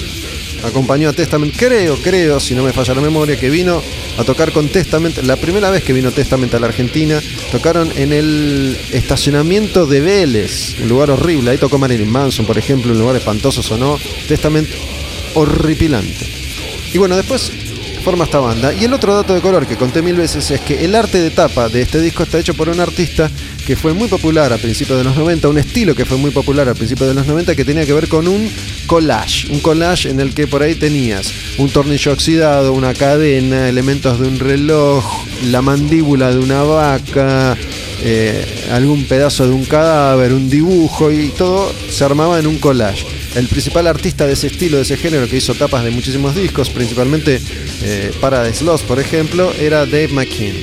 Acompañó a Testament, creo, creo, si no me falla la memoria, que vino a tocar con Testament. La primera vez que vino Testament a la Argentina, tocaron en el estacionamiento de Vélez, un lugar horrible. Ahí tocó Marilyn Manson, por ejemplo, un lugar espantoso sonó. Testament horripilante. Y bueno, después forma esta banda. Y el otro dato de color que conté mil veces es que el arte de tapa de este disco está hecho por un artista que fue muy popular a principios de los 90, un estilo que fue muy popular a principios de los 90 que tenía que ver con un collage, un collage en el que por ahí tenías un tornillo oxidado, una cadena, elementos de un reloj, la mandíbula de una vaca, eh, algún pedazo de un cadáver, un dibujo y todo se armaba en un collage. El principal artista de ese estilo, de ese género, que hizo tapas de muchísimos discos, principalmente eh, Paradise Lost, por ejemplo, era Dave McKean.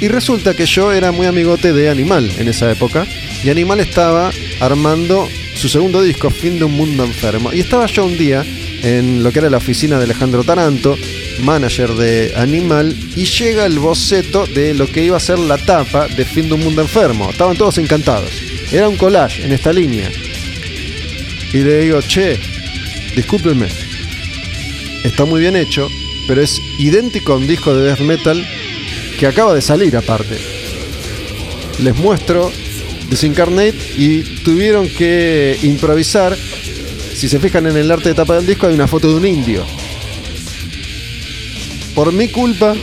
Y resulta que yo era muy amigote de Animal en esa época. Y Animal estaba armando su segundo disco, Fin de un Mundo Enfermo. Y estaba yo un día en lo que era la oficina de Alejandro Taranto, manager de Animal, y llega el boceto de lo que iba a ser la tapa de Fin de un Mundo Enfermo. Estaban todos encantados. Era un collage en esta línea. Y le digo, che, discúlpenme. Está muy bien hecho, pero es idéntico a un disco de death metal que acaba de salir aparte. Les muestro Disincarnate y tuvieron que improvisar. Si se fijan en el arte de tapa del disco hay una foto de un indio. Por mi culpa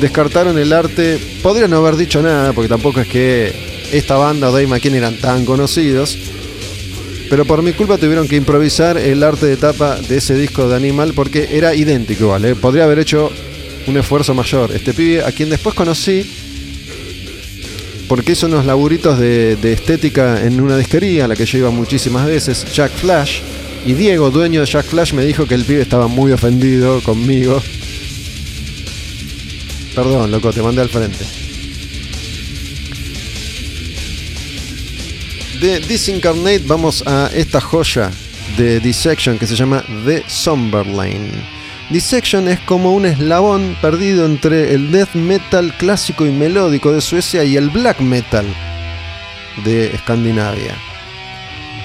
descartaron el arte. Podrían no haber dicho nada porque tampoco es que esta banda o Dave McKean eran tan conocidos. Pero por mi culpa tuvieron que improvisar el arte de tapa de ese disco de Animal porque era idéntico, ¿vale? Podría haber hecho un esfuerzo mayor. Este pibe, a quien después conocí porque hizo unos laburitos de, de estética en una disquería a la que yo iba muchísimas veces, Jack Flash. Y Diego, dueño de Jack Flash, me dijo que el pibe estaba muy ofendido conmigo. Perdón, loco, te mandé al frente. De Disincarnate vamos a esta joya de Dissection que se llama The Somberlane. Dissection es como un eslabón perdido entre el death metal clásico y melódico de Suecia y el black metal de Escandinavia.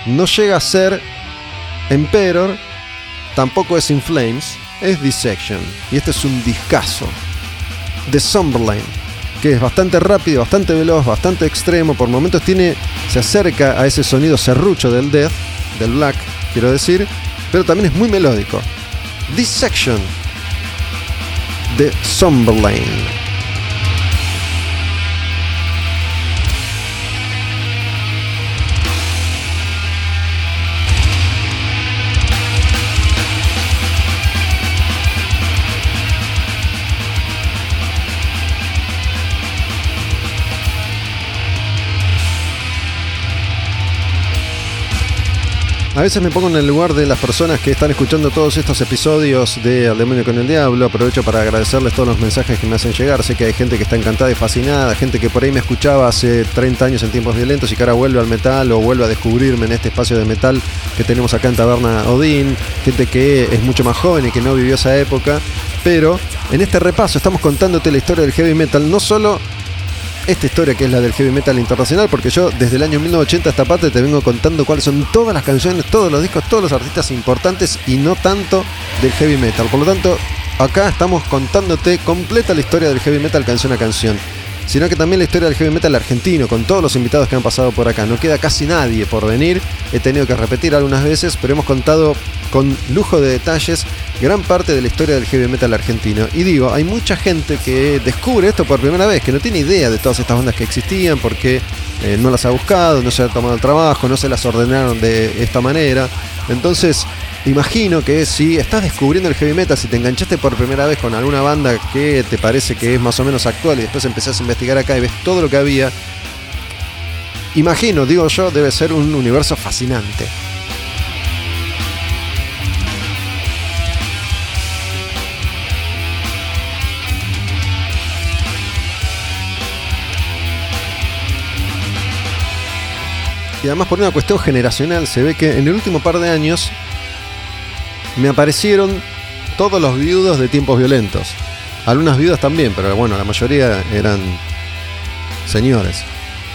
No llega a ser Emperor, tampoco es In Flames, es Dissection. Y este es un discazo. The Somberlane, que es bastante rápido, bastante veloz, bastante extremo. Por momentos tiene, se acerca a ese sonido serrucho del death, del black, quiero decir, pero también es muy melódico. Dissection de Somberlane. A veces me pongo en el lugar de las personas que están escuchando todos estos episodios de Al Demonio con el Diablo. Aprovecho para agradecerles todos los mensajes que me hacen llegar. Sé que hay gente que está encantada y fascinada, gente que por ahí me escuchaba hace 30 años en tiempos violentos y que ahora vuelve al metal o vuelve a descubrirme en este espacio de metal que tenemos acá en Taberna Odín. Gente que es mucho más joven y que no vivió esa época. Pero en este repaso estamos contándote la historia del heavy metal, no solo esta historia que es la del heavy metal internacional, porque yo desde el año 1980 esta parte te vengo contando cuáles son todas las canciones, todos los discos, todos los artistas importantes y no tanto del heavy metal. Por lo tanto, acá estamos contándote completa la historia del heavy metal canción a canción. Sino que también la historia del heavy metal argentino, con todos los invitados que han pasado por acá. No queda casi nadie por venir. He tenido que repetir algunas veces, pero hemos contado con lujo de detalles gran parte de la historia del heavy metal argentino. Y digo, hay mucha gente que descubre esto por primera vez, que no tiene idea de todas estas bandas que existían, porque eh, no las ha buscado, no se ha tomado el trabajo, no se las ordenaron de esta manera. Entonces, imagino que si estás descubriendo el heavy metal, si te enganchaste por primera vez con alguna banda que te parece que es más o menos actual y después empezás a investigar acá y ves todo lo que había, imagino, digo yo, debe ser un universo fascinante. Y además por una cuestión generacional se ve que en el último par de años me aparecieron todos los viudos de tiempos violentos. Algunas viudas también, pero bueno, la mayoría eran señores.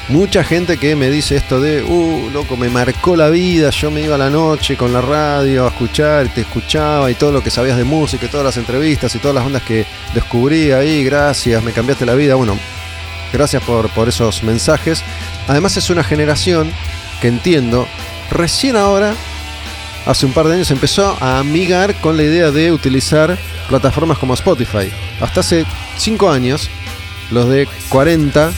Mucha gente que me dice esto de, uh, loco, me marcó la vida, yo me iba a la noche con la radio a escuchar, te escuchaba y todo lo que sabías de música y todas las entrevistas y todas las ondas que descubrí ahí, gracias, me cambiaste la vida. Bueno, gracias por, por esos mensajes. Además es una generación que entiendo, recién ahora, hace un par de años, empezó a amigar con la idea de utilizar plataformas como Spotify. Hasta hace 5 años, los de 40,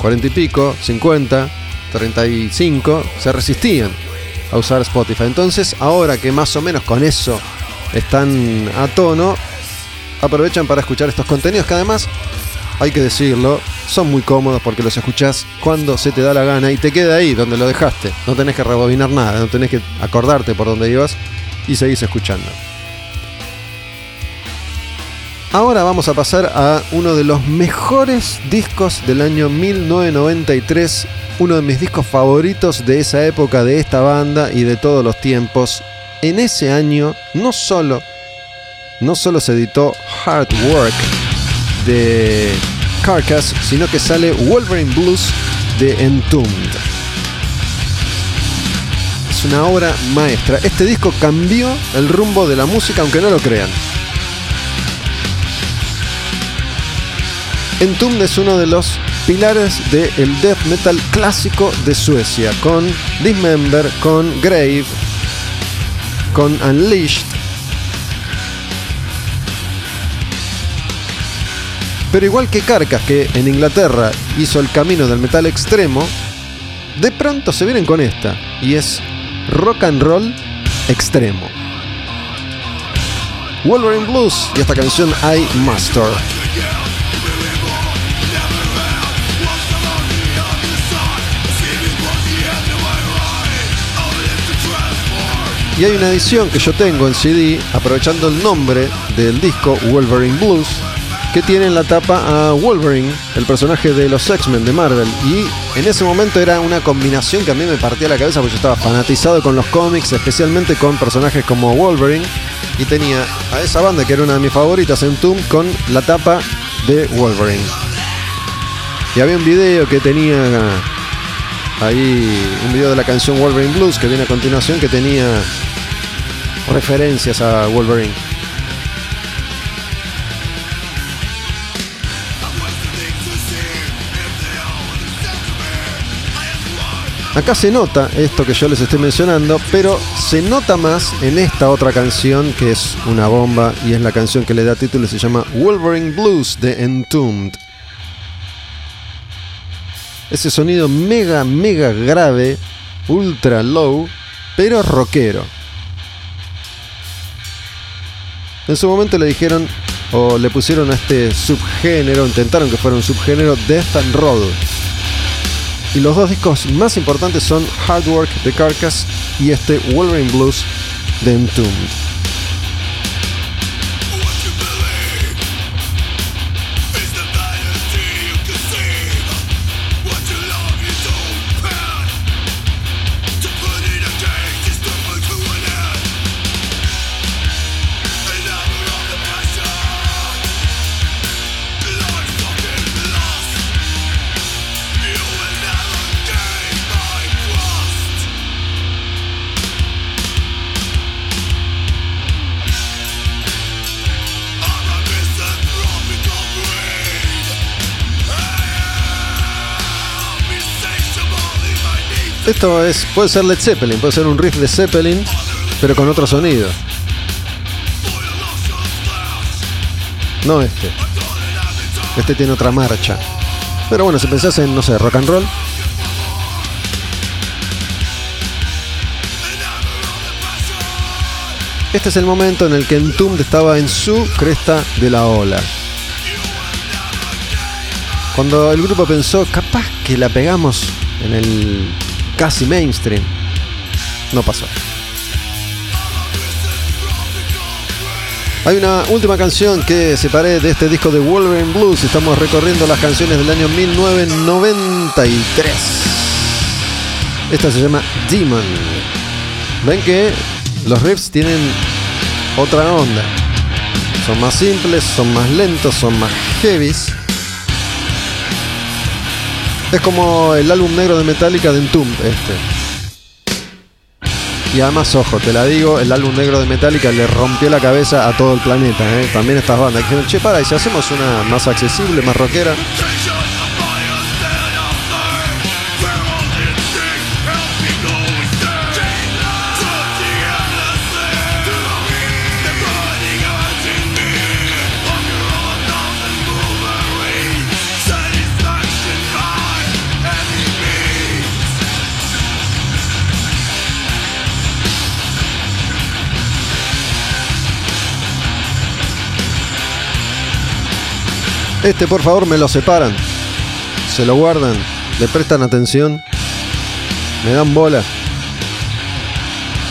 40 y pico, 50, 35, se resistían a usar Spotify. Entonces, ahora que más o menos con eso están a tono, aprovechan para escuchar estos contenidos que además, hay que decirlo, son muy cómodos porque los escuchás cuando se te da la gana y te queda ahí donde lo dejaste. No tenés que rebobinar nada, no tenés que acordarte por dónde ibas y seguís escuchando. Ahora vamos a pasar a uno de los mejores discos del año 1993, uno de mis discos favoritos de esa época, de esta banda y de todos los tiempos. En ese año no solo, no solo se editó Hard Work de Carcass, sino que sale Wolverine Blues de Entombed. Es una obra maestra. Este disco cambió el rumbo de la música, aunque no lo crean. Entombed es uno de los pilares del death metal clásico de Suecia, con Dismember, con Grave, con Unleashed. Pero igual que Carcas, que en Inglaterra hizo el camino del metal extremo, de pronto se vienen con esta, y es rock and roll extremo. Wolverine Blues y esta canción I Master. Y hay una edición que yo tengo en CD, aprovechando el nombre del disco Wolverine Blues, que tiene en la tapa a Wolverine, el personaje de los X-Men de Marvel. Y en ese momento era una combinación que a mí me partía la cabeza porque yo estaba fanatizado con los cómics, especialmente con personajes como Wolverine. Y tenía a esa banda que era una de mis favoritas en Tomb con la tapa de Wolverine. Y había un video que tenía ahí, un video de la canción Wolverine Blues que viene a continuación que tenía referencias a Wolverine. Acá se nota esto que yo les estoy mencionando, pero se nota más en esta otra canción que es una bomba y es la canción que le da título se llama Wolverine Blues de Entombed. Ese sonido mega, mega grave, ultra low, pero rockero. En su momento le dijeron, o le pusieron a este subgénero, intentaron que fuera un subgénero, Death and Roll. Y los dos discos más importantes son Hard Work de Carcass y este Wolverine Blues de Entombed. Esto es, puede ser Led Zeppelin, puede ser un riff de Zeppelin, pero con otro sonido. No este. Este tiene otra marcha. Pero bueno, si pensás en, no sé, rock and roll. Este es el momento en el que Entombed estaba en su cresta de la ola. Cuando el grupo pensó, capaz que la pegamos en el casi mainstream. No pasó. Hay una última canción que separé de este disco de Wolverine Blues. Estamos recorriendo las canciones del año 1993. Esta se llama Demon. Ven que los riffs tienen otra onda. Son más simples, son más lentos, son más heavies. Es como el álbum negro de Metallica de Entombed este. Y además, ojo, te la digo, el álbum negro de Metallica le rompió la cabeza a todo el planeta. ¿eh? También estas bandas dijeron, che, para, y si hacemos una más accesible, más rockera. Este, por favor, me lo separan. Se lo guardan. Le prestan atención. Me dan bola.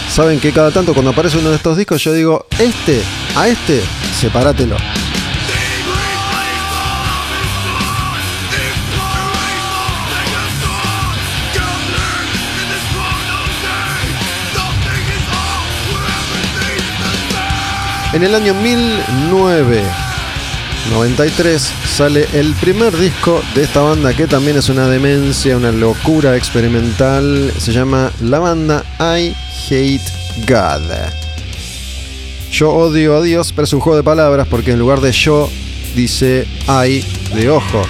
Saben que cada tanto cuando aparece uno de estos discos yo digo, este, a este, sepárátelo. En el año 1993 sale el primer disco de esta banda que también es una demencia, una locura experimental. Se llama la banda I Hate God. Yo odio a Dios, pero es un juego de palabras porque en lugar de yo dice I de ojo.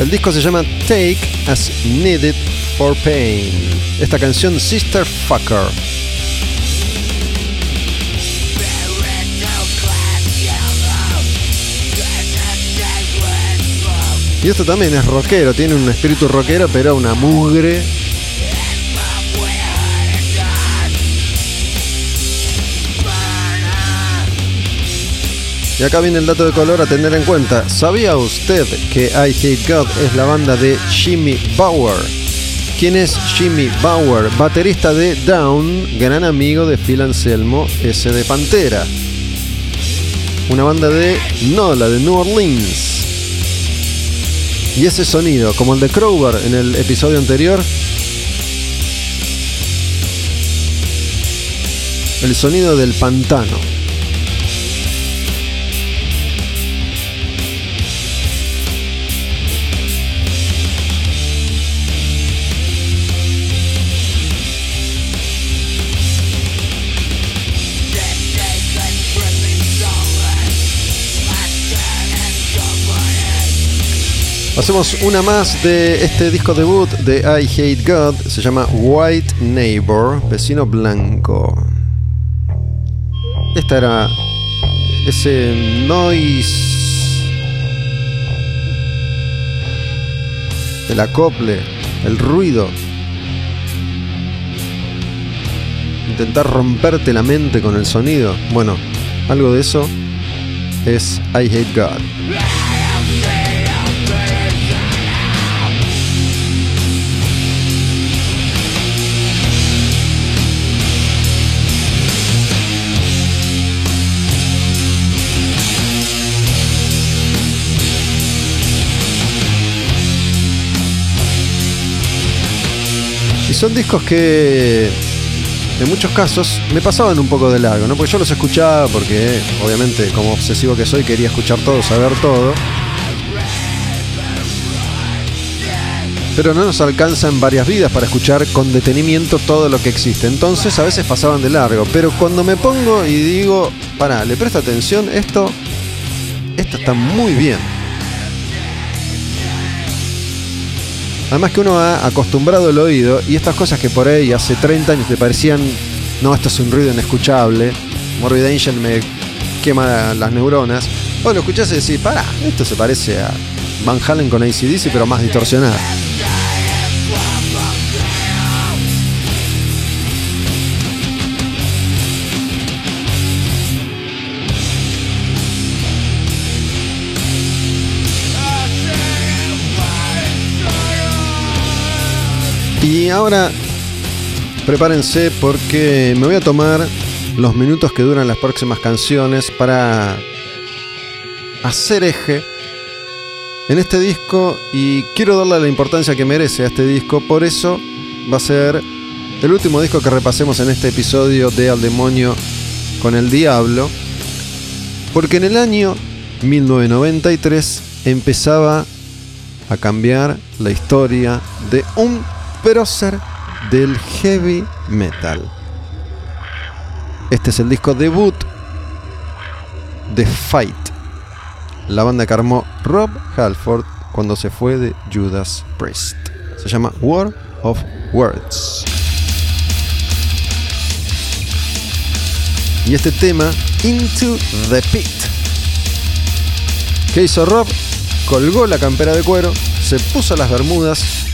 El disco se llama Take as Needed for Pain. Esta canción Sister Fucker. Y esto también es rockero, tiene un espíritu rockero, pero una mugre. Y acá viene el dato de color a tener en cuenta. ¿Sabía usted que I Hate God es la banda de Jimmy Bauer? ¿Quién es Jimmy Bauer? Baterista de Down, gran amigo de Phil Anselmo, ese de Pantera. Una banda de Nola, de New Orleans. Y ese sonido, como el de Crowbar en el episodio anterior, el sonido del pantano. Hacemos una más de este disco debut de I Hate God. Se llama White Neighbor, vecino blanco. Esta era ese noise el acople, el ruido. Intentar romperte la mente con el sonido. Bueno, algo de eso es I Hate God. Son discos que en muchos casos me pasaban un poco de largo, ¿no? Porque yo los escuchaba porque obviamente como obsesivo que soy quería escuchar todo, saber todo. Pero no nos alcanzan varias vidas para escuchar con detenimiento todo lo que existe. Entonces a veces pasaban de largo. Pero cuando me pongo y digo, para, le presta atención, esto, esto está muy bien. Además que uno ha acostumbrado el oído y estas cosas que por ahí hace 30 años te parecían, no, esto es un ruido inescuchable, Morbid Angel me quema las neuronas, o lo escuchás y decís, para, esto se parece a Van Halen con ACDC pero más distorsionado. Ahora prepárense porque me voy a tomar los minutos que duran las próximas canciones para hacer eje en este disco y quiero darle la importancia que merece a este disco, por eso va a ser el último disco que repasemos en este episodio de Al Demonio con el Diablo, porque en el año 1993 empezaba a cambiar la historia de un prócer del heavy metal. Este es el disco debut de Fight, la banda que armó Rob Halford cuando se fue de Judas Priest. Se llama War of Words. Y este tema, Into the Pit. ¿Qué hizo Rob? Colgó la campera de cuero, se puso las bermudas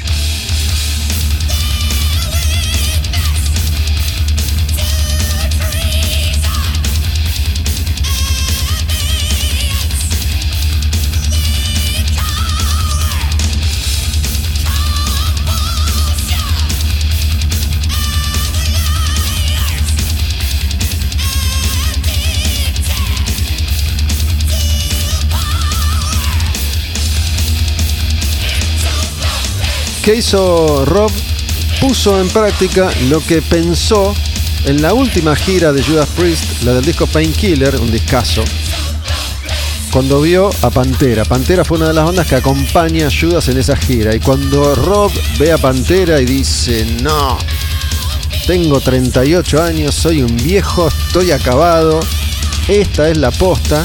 ¿Qué hizo Rob? Puso en práctica lo que pensó en la última gira de Judas Priest, la del disco Painkiller, un discazo, cuando vio a Pantera. Pantera fue una de las bandas que acompaña a Judas en esa gira. Y cuando Rob ve a Pantera y dice, no, tengo 38 años, soy un viejo, estoy acabado, esta es la posta,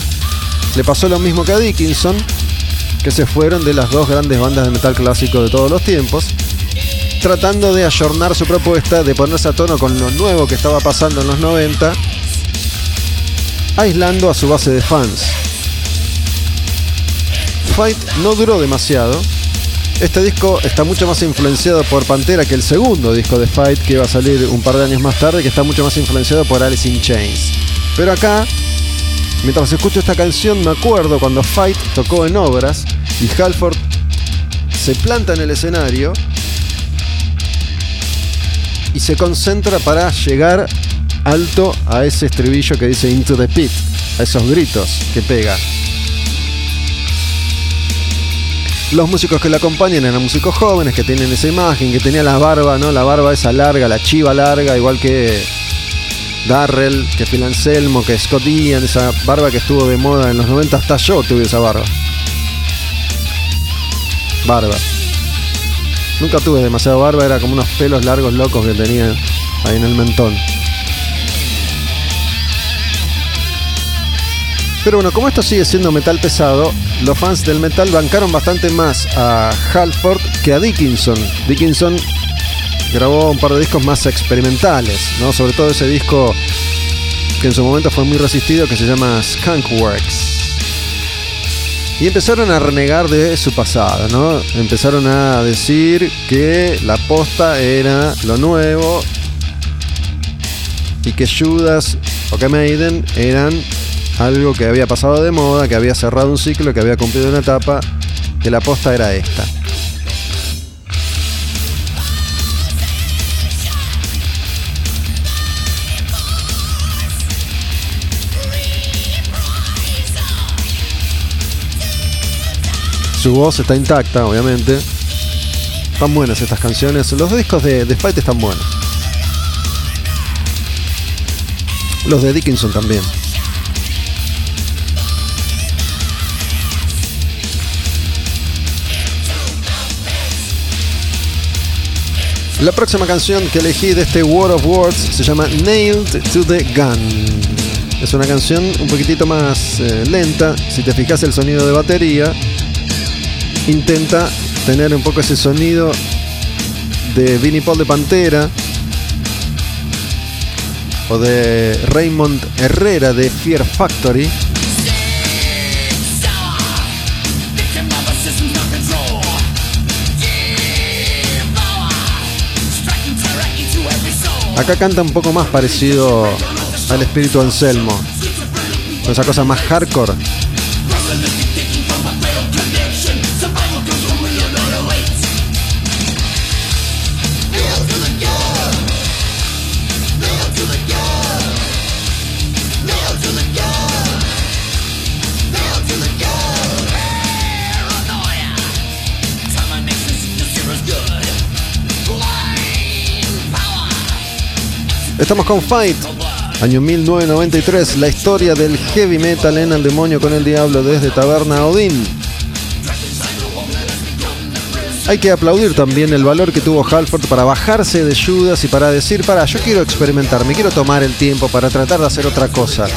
le pasó lo mismo que a Dickinson, que se fueron de las dos grandes bandas de metal clásico de todos los tiempos, tratando de ayornar su propuesta, de ponerse a tono con lo nuevo que estaba pasando en los 90, aislando a su base de fans. Fight no duró demasiado. Este disco está mucho más influenciado por Pantera que el segundo disco de Fight que iba a salir un par de años más tarde, que está mucho más influenciado por Alice in Chains. Pero acá Mientras escucho esta canción me acuerdo cuando Fight tocó en obras y Halford se planta en el escenario y se concentra para llegar alto a ese estribillo que dice Into the Pit, a esos gritos que pega. Los músicos que le acompañan eran músicos jóvenes que tienen esa imagen, que tenía la barba, ¿no? La barba esa larga, la chiva larga, igual que Darrell, que Phil Anselmo, que Scott Ian, esa barba que estuvo de moda en los 90, hasta yo tuve esa barba. Barba. Nunca tuve demasiada barba, era como unos pelos largos locos que tenía ahí en el mentón. Pero bueno, como esto sigue siendo metal pesado, los fans del metal bancaron bastante más a Halford que a Dickinson. Dickinson grabó un par de discos más experimentales, ¿no? Sobre todo ese disco que en su momento fue muy resistido que se llama Skunkworks. Y empezaron a renegar de su pasado, ¿no? Empezaron a decir que la posta era lo nuevo y que Judas o que Maiden eran algo que había pasado de moda, que había cerrado un ciclo, que había cumplido una etapa, que la posta era esta. Su voz está intacta, obviamente. Están buenas estas canciones. Los discos de, de Fight están buenos. Los de Dickinson también. La próxima canción que elegí de este War of Words se llama Nailed to the Gun. Es una canción un poquitito más eh, lenta. Si te fijas el sonido de batería, intenta tener un poco ese sonido de Vinnie Paul de Pantera o de Raymond Herrera de Fear Factory. Acá canta un poco más parecido al espíritu Anselmo. Esa cosa más hardcore. Estamos con Fight, año 1993, la historia del heavy metal en el demonio con el diablo desde Taberna Odín. Hay que aplaudir también el valor que tuvo Halford para bajarse de Judas y para decir, para, yo quiero experimentar, me quiero tomar el tiempo para tratar de hacer otra cosa.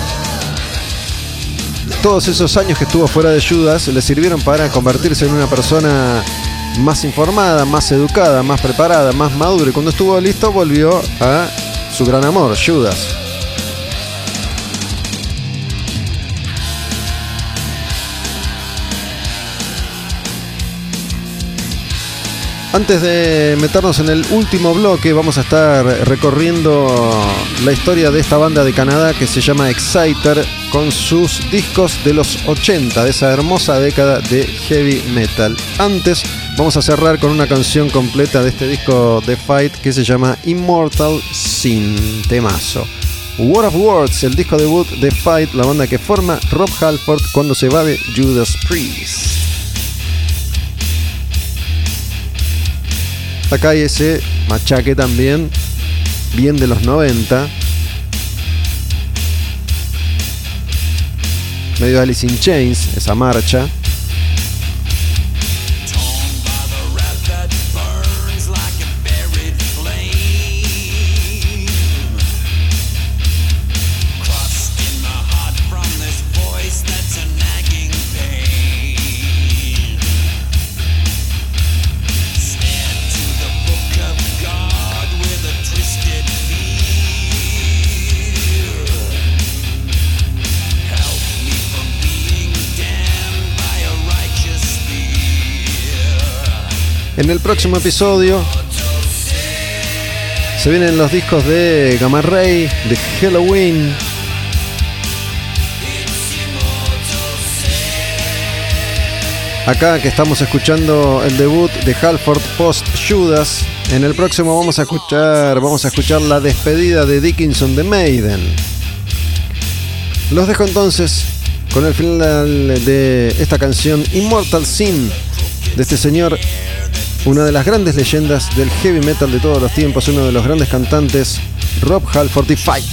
Todos esos años que estuvo fuera de Judas le sirvieron para convertirse en una persona más informada, más educada, más preparada, más madura y cuando estuvo listo volvió a su gran amor, Judas. Antes de meternos en el último bloque, vamos a estar recorriendo la historia de esta banda de Canadá que se llama Exciter con sus discos de los 80, de esa hermosa década de heavy metal. Antes, vamos a cerrar con una canción completa de este disco de Fight que se llama Immortal Sin Temazo. War of Words, el disco debut de Fight, la banda que forma Rob Halford cuando se va de Judas Priest. Acá hay ese machaque también, bien de los 90. Medio Alice in Chains, esa marcha. En el próximo episodio se vienen los discos de Gamma Ray, de Halloween. Acá que estamos escuchando el debut de Halford Post Judas. En el próximo vamos a escuchar, vamos a escuchar la despedida de Dickinson de Maiden. Los dejo entonces con el final de esta canción Immortal Sin de este señor una de las grandes leyendas del heavy metal de todos los tiempos, uno de los grandes cantantes, Rob Halford y Fight.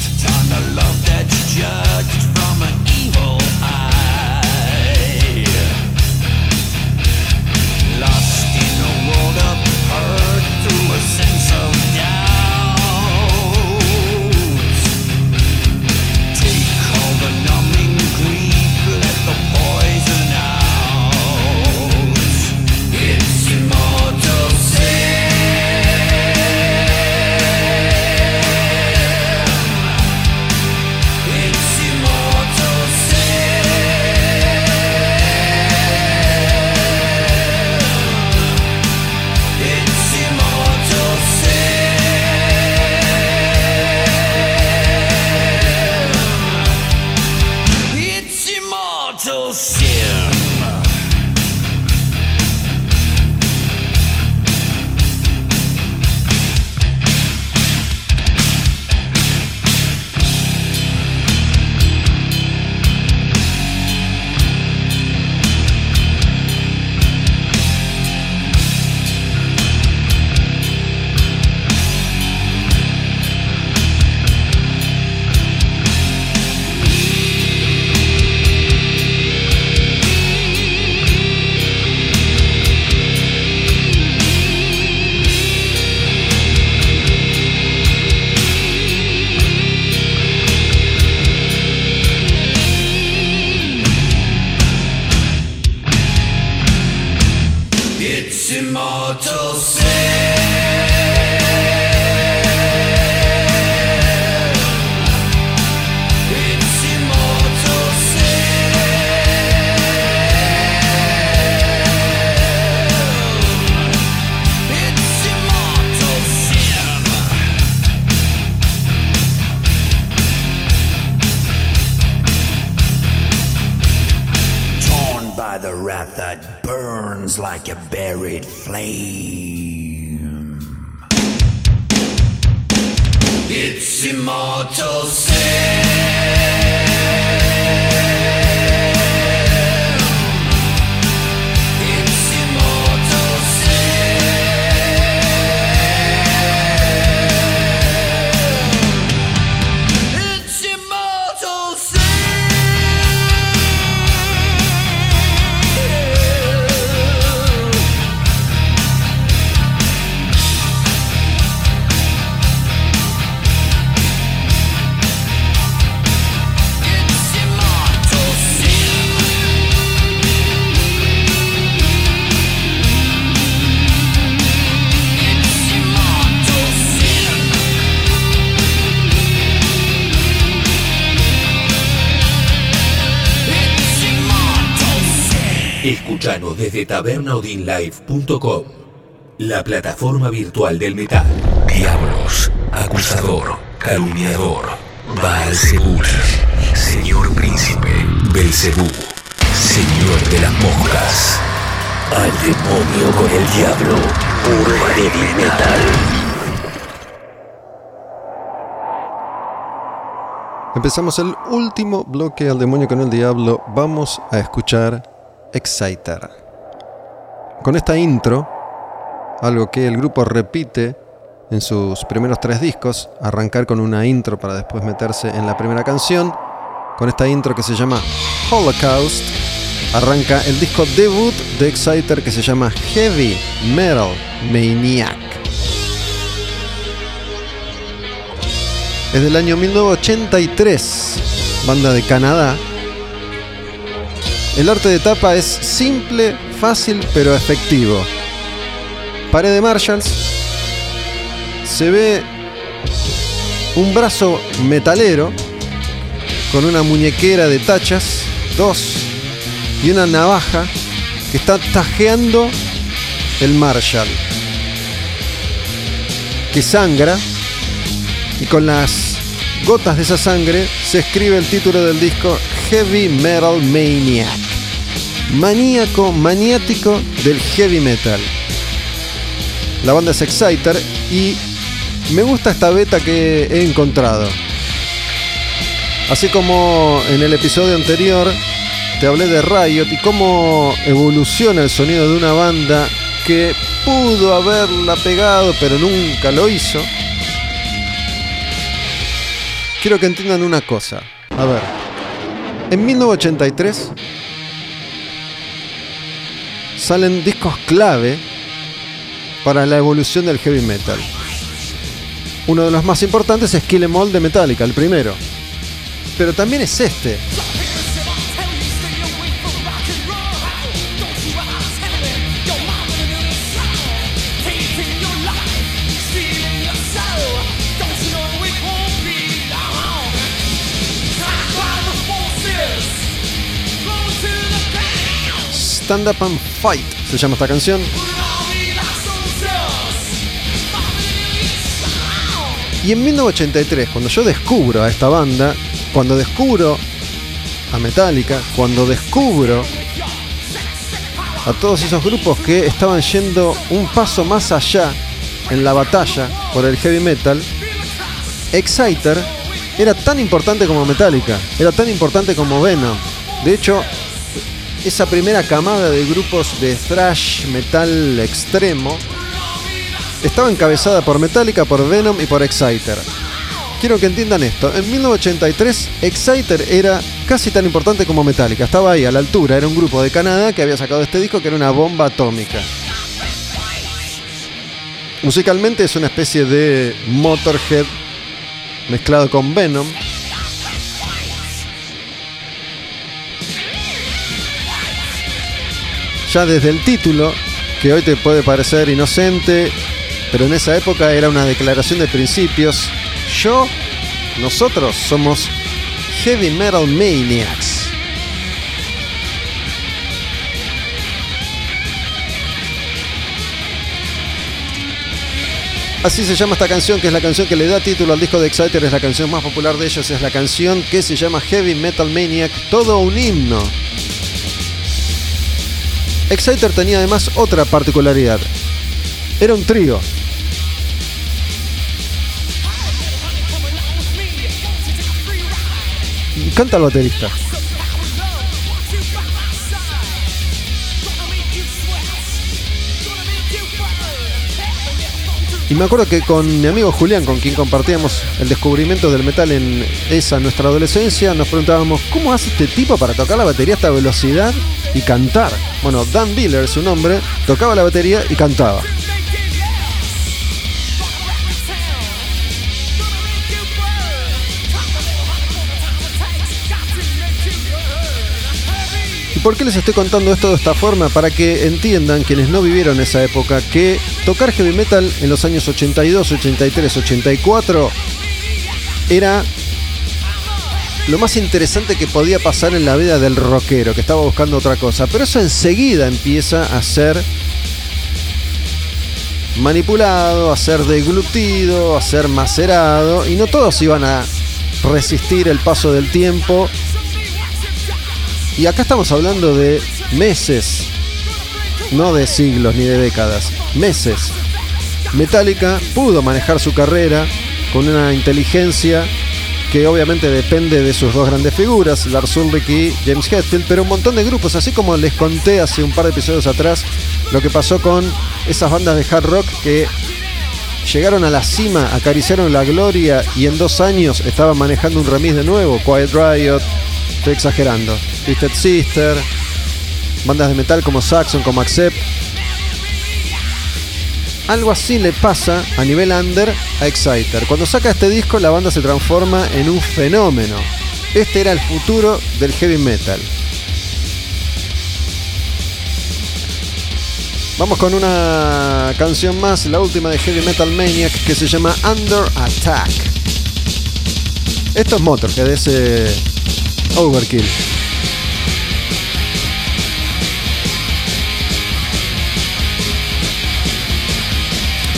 tabernaudinlive.com, la plataforma virtual del metal. Diablos, acusador, calumniador, Baal Señor Príncipe, Belcebú, Señor de las Moscas. Al demonio con el diablo, puro heavy metal. Empezamos el último bloque al demonio con el diablo. Vamos a escuchar Exciter con esta intro, algo que el grupo repite en sus primeros tres discos, arrancar con una intro para después meterse en la primera canción, con esta intro que se llama Holocaust, arranca el disco debut de Exciter que se llama Heavy Metal Maniac. Es del año 1983, banda de Canadá. El arte de tapa es simple, fácil pero efectivo. Pared de Marshalls. Se ve un brazo metalero con una muñequera de tachas, dos, y una navaja que está tajeando el Marshall. Que sangra y con las gotas de esa sangre se escribe el título del disco Heavy Metal Maniac. Maníaco, maniático del heavy metal. La banda es Exciter y me gusta esta beta que he encontrado. Así como en el episodio anterior te hablé de Riot y cómo evoluciona el sonido de una banda que pudo haberla pegado pero nunca lo hizo. Quiero que entiendan una cosa. A ver. En 1983 salen discos clave para la evolución del heavy metal. Uno de los más importantes es Kill Em All de Metallica, el primero. Pero también es este. Stand Up and Fight se llama esta canción. Y en 1983, cuando yo descubro a esta banda, cuando descubro a Metallica, cuando descubro a todos esos grupos que estaban yendo un paso más allá en la batalla por el heavy metal, Exciter era tan importante como Metallica, era tan importante como Venom. De hecho, esa primera camada de grupos de thrash metal extremo estaba encabezada por Metallica, por Venom y por Exciter. Quiero que entiendan esto. En 1983, Exciter era casi tan importante como Metallica. Estaba ahí a la altura. Era un grupo de Canadá que había sacado este disco que era una bomba atómica. Musicalmente es una especie de Motorhead mezclado con Venom. Ya desde el título, que hoy te puede parecer inocente, pero en esa época era una declaración de principios. Yo, nosotros somos Heavy Metal Maniacs. Así se llama esta canción, que es la canción que le da título al disco de Exciter, es la canción más popular de ellos, es la canción que se llama Heavy Metal Maniac, todo un himno. Exciter tenía además otra particularidad. Era un trío. Canta el baterista. Y me acuerdo que con mi amigo Julián, con quien compartíamos el descubrimiento del metal en esa nuestra adolescencia, nos preguntábamos, ¿cómo hace este tipo para tocar la batería a esta velocidad y cantar? Bueno, Dan Biller, su nombre, tocaba la batería y cantaba. ¿Y por qué les estoy contando esto de esta forma? Para que entiendan quienes no vivieron esa época que tocar heavy metal en los años 82, 83, 84 era lo más interesante que podía pasar en la vida del rockero que estaba buscando otra cosa. Pero eso enseguida empieza a ser manipulado, a ser deglutido, a ser macerado y no todos iban a resistir el paso del tiempo y acá estamos hablando de meses, no de siglos ni de décadas, meses. Metallica pudo manejar su carrera con una inteligencia que obviamente depende de sus dos grandes figuras, Lars Ulrich y James Hetfield, pero un montón de grupos, así como les conté hace un par de episodios atrás lo que pasó con esas bandas de hard rock que llegaron a la cima, acariciaron la gloria y en dos años estaban manejando un remix de nuevo, Quiet Riot, estoy exagerando, Twisted Sister, bandas de metal como Saxon, como Accept. Algo así le pasa a nivel under a Exciter. Cuando saca este disco la banda se transforma en un fenómeno. Este era el futuro del heavy metal. Vamos con una canción más, la última de Heavy Metal Maniac, que se llama Under Attack. Esto es Motorhead, es Overkill.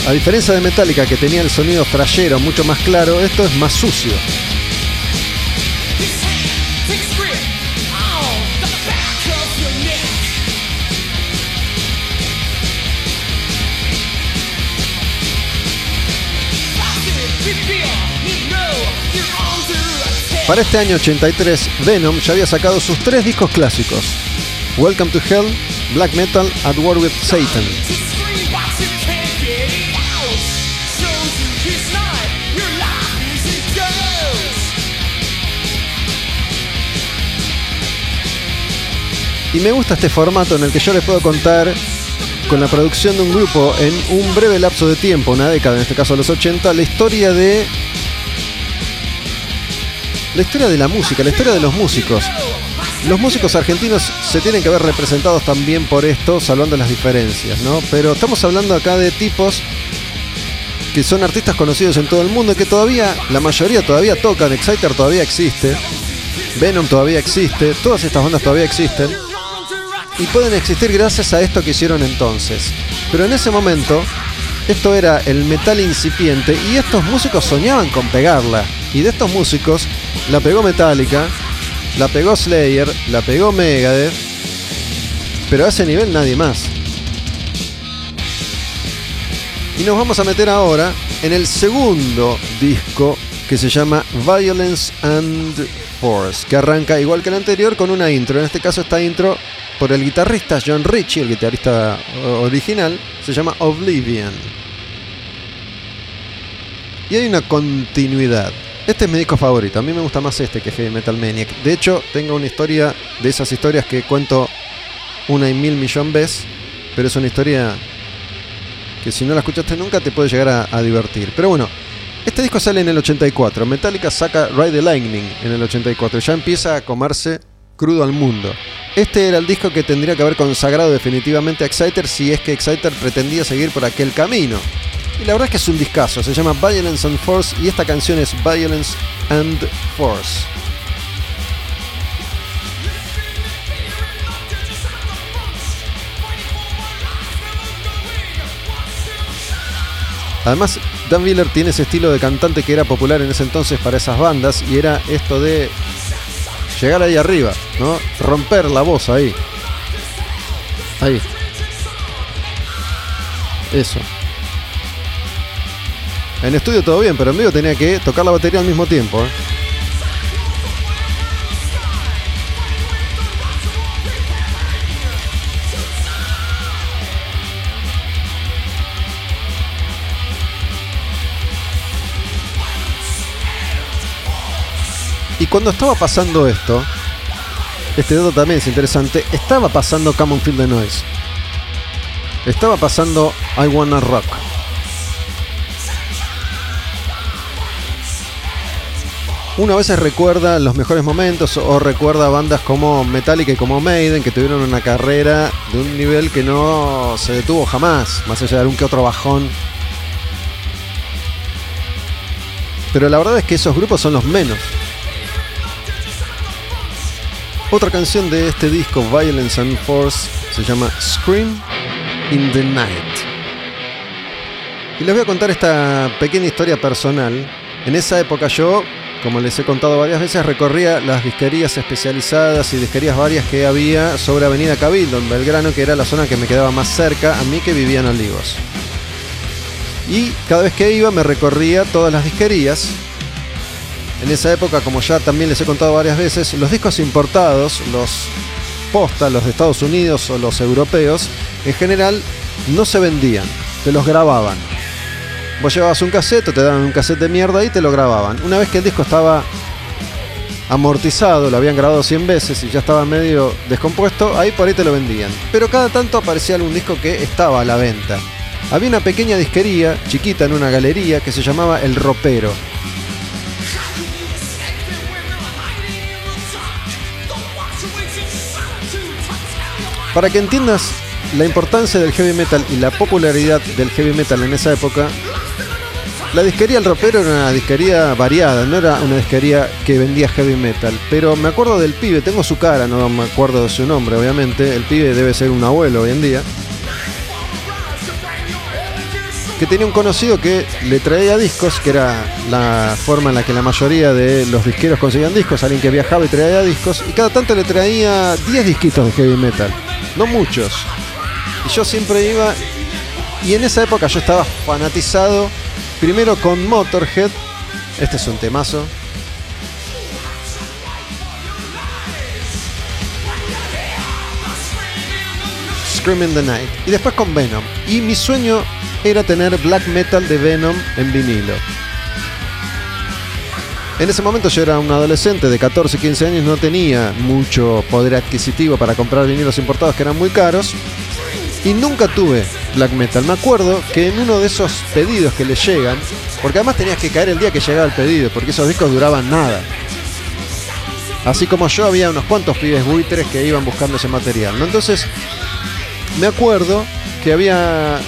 A diferencia de Metallica que tenía el sonido frayero mucho más claro, esto es más sucio. Para este año 83, Venom ya había sacado sus tres discos clásicos: Welcome to Hell, Black Metal, At War with Satan. Y me gusta este formato en el que yo les puedo contar con la producción de un grupo en un breve lapso de tiempo, una década, en este caso los 80, la historia de la historia de la música, la historia de los músicos. Los músicos argentinos se tienen que ver representados también por esto, salvando las diferencias, ¿no? Pero estamos hablando acá de tipos que son artistas conocidos en todo el mundo, que todavía, la mayoría todavía tocan, Exciter todavía existe, Venom todavía existe, todas estas bandas todavía existen y pueden existir gracias a esto que hicieron entonces. Pero en ese momento, esto era el metal incipiente y estos músicos soñaban con pegarla. Y de estos músicos, la pegó Metallica, la pegó Slayer, la pegó Megadeth, pero a ese nivel nadie más. Y nos vamos a meter ahora en el segundo disco que se llama Violence and Force, que arranca igual que el anterior con una intro. En este caso esta intro por el guitarrista John Ritchie, el guitarrista original, se llama Oblivion. Y hay una continuidad. Este es mi disco favorito, a mí me gusta más este que Heavy Metal Maniac. De hecho, tengo una historia de esas historias que cuento una y mil millón veces, pero es una historia que si no la escuchaste nunca te puede llegar a, a divertir. Pero bueno, este disco sale en el 84. Metallica saca Ride the Lightning en el 84. Ya empieza a comerse crudo al mundo. Este era el disco que tendría que haber consagrado definitivamente a Exciter si es que Exciter pretendía seguir por aquel camino. Y la verdad es que es un discazo, se llama Violence and Force y esta canción es Violence and Force. Además, Dan Wheeler tiene ese estilo de cantante que era popular en ese entonces para esas bandas y era esto de llegar ahí arriba, ¿no? Romper la voz ahí. Ahí. Eso. En estudio todo bien, pero en vivo tenía que tocar la batería al mismo tiempo. ¿eh? Cuando estaba pasando esto, este dato también es interesante, estaba pasando Come on Feel the Noise. Estaba pasando I Wanna Rock. Uno a veces recuerda los mejores momentos o recuerda bandas como Metallica y como Maiden que tuvieron una carrera de un nivel que no se detuvo jamás, más allá de algún que otro bajón. Pero la verdad es que esos grupos son los menos. Otra canción de este disco, Violence and Force, se llama Scream in the Night. Y les voy a contar esta pequeña historia personal. En esa época yo, como les he contado varias veces, recorría las disquerías especializadas y disquerías varias que había sobre Avenida Cabildo, en Belgrano, que era la zona que me quedaba más cerca a mí que vivía en Olivos. Y cada vez que iba me recorría todas las disquerías en esa época, como ya también les he contado varias veces, los discos importados, los postas, los de Estados Unidos o los europeos, en general no se vendían, te los grababan. Vos llevabas un cassette, te daban un cassette de mierda y te lo grababan. Una vez que el disco estaba amortizado, lo habían grabado 100 veces y ya estaba medio descompuesto, ahí por ahí te lo vendían. Pero cada tanto aparecía algún disco que estaba a la venta. Había una pequeña disquería, chiquita en una galería, que se llamaba El Ropero. Para que entiendas la importancia del heavy metal y la popularidad del heavy metal en esa época, la disquería El Ropero era una disquería variada, no era una disquería que vendía heavy metal. Pero me acuerdo del pibe, tengo su cara, no me acuerdo de su nombre, obviamente. El pibe debe ser un abuelo hoy en día. Que tenía un conocido que le traía discos, que era la forma en la que la mayoría de los disqueros conseguían discos. Alguien que viajaba y traía discos. Y cada tanto le traía 10 disquitos de heavy metal no muchos. Y yo siempre iba, y en esa época yo estaba fanatizado, primero con Motorhead, este es un temazo. Screaming the Night. Y después con Venom. Y mi sueño era tener black metal de Venom en vinilo. En ese momento yo era un adolescente de 14, 15 años, no tenía mucho poder adquisitivo para comprar vinilos importados que eran muy caros. Y nunca tuve black metal. Me acuerdo que en uno de esos pedidos que le llegan, porque además tenías que caer el día que llegaba el pedido, porque esos discos duraban nada. Así como yo había unos cuantos pibes buitres que iban buscando ese material. ¿no? Entonces, me acuerdo que había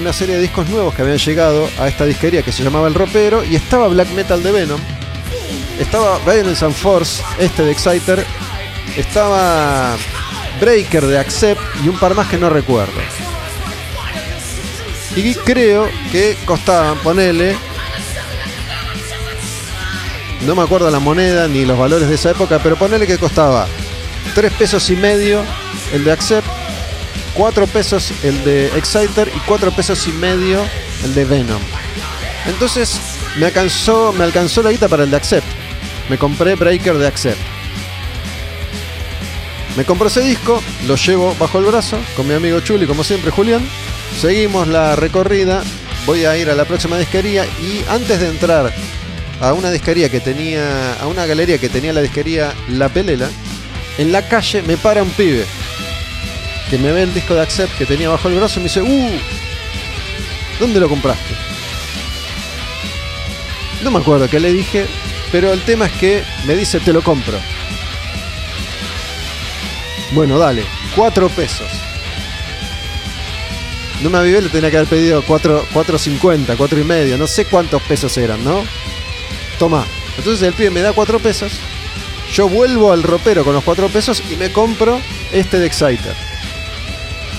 una serie de discos nuevos que habían llegado a esta disquería que se llamaba El Ropero y estaba Black Metal de Venom. Estaba Violence and Force, este de Exciter. Estaba Breaker de Accept y un par más que no recuerdo. Y creo que costaban, ponele. No me acuerdo la moneda ni los valores de esa época, pero ponele que costaba 3 pesos y medio el de Accept, 4 pesos el de Exciter y 4 pesos y medio el de Venom. Entonces me alcanzó, me alcanzó la guita para el de Accept. Me compré Breaker de Accept. Me compro ese disco, lo llevo bajo el brazo con mi amigo Chuli, como siempre, Julián. Seguimos la recorrida. Voy a ir a la próxima disquería y antes de entrar a una disquería que tenía, a una galería que tenía la disquería La Pelela, en la calle me para un pibe que me ve el disco de Accept que tenía bajo el brazo y me dice, ¡Uh! ¿Dónde lo compraste? No me acuerdo qué le dije, pero el tema es que me dice, te lo compro. Bueno, dale, 4 pesos. No me avivé, le tenía que haber pedido 4.50, 4 y medio, no sé cuántos pesos eran, ¿no? Toma. Entonces el pibe me da 4 pesos. Yo vuelvo al ropero con los 4 pesos y me compro este de Exciter.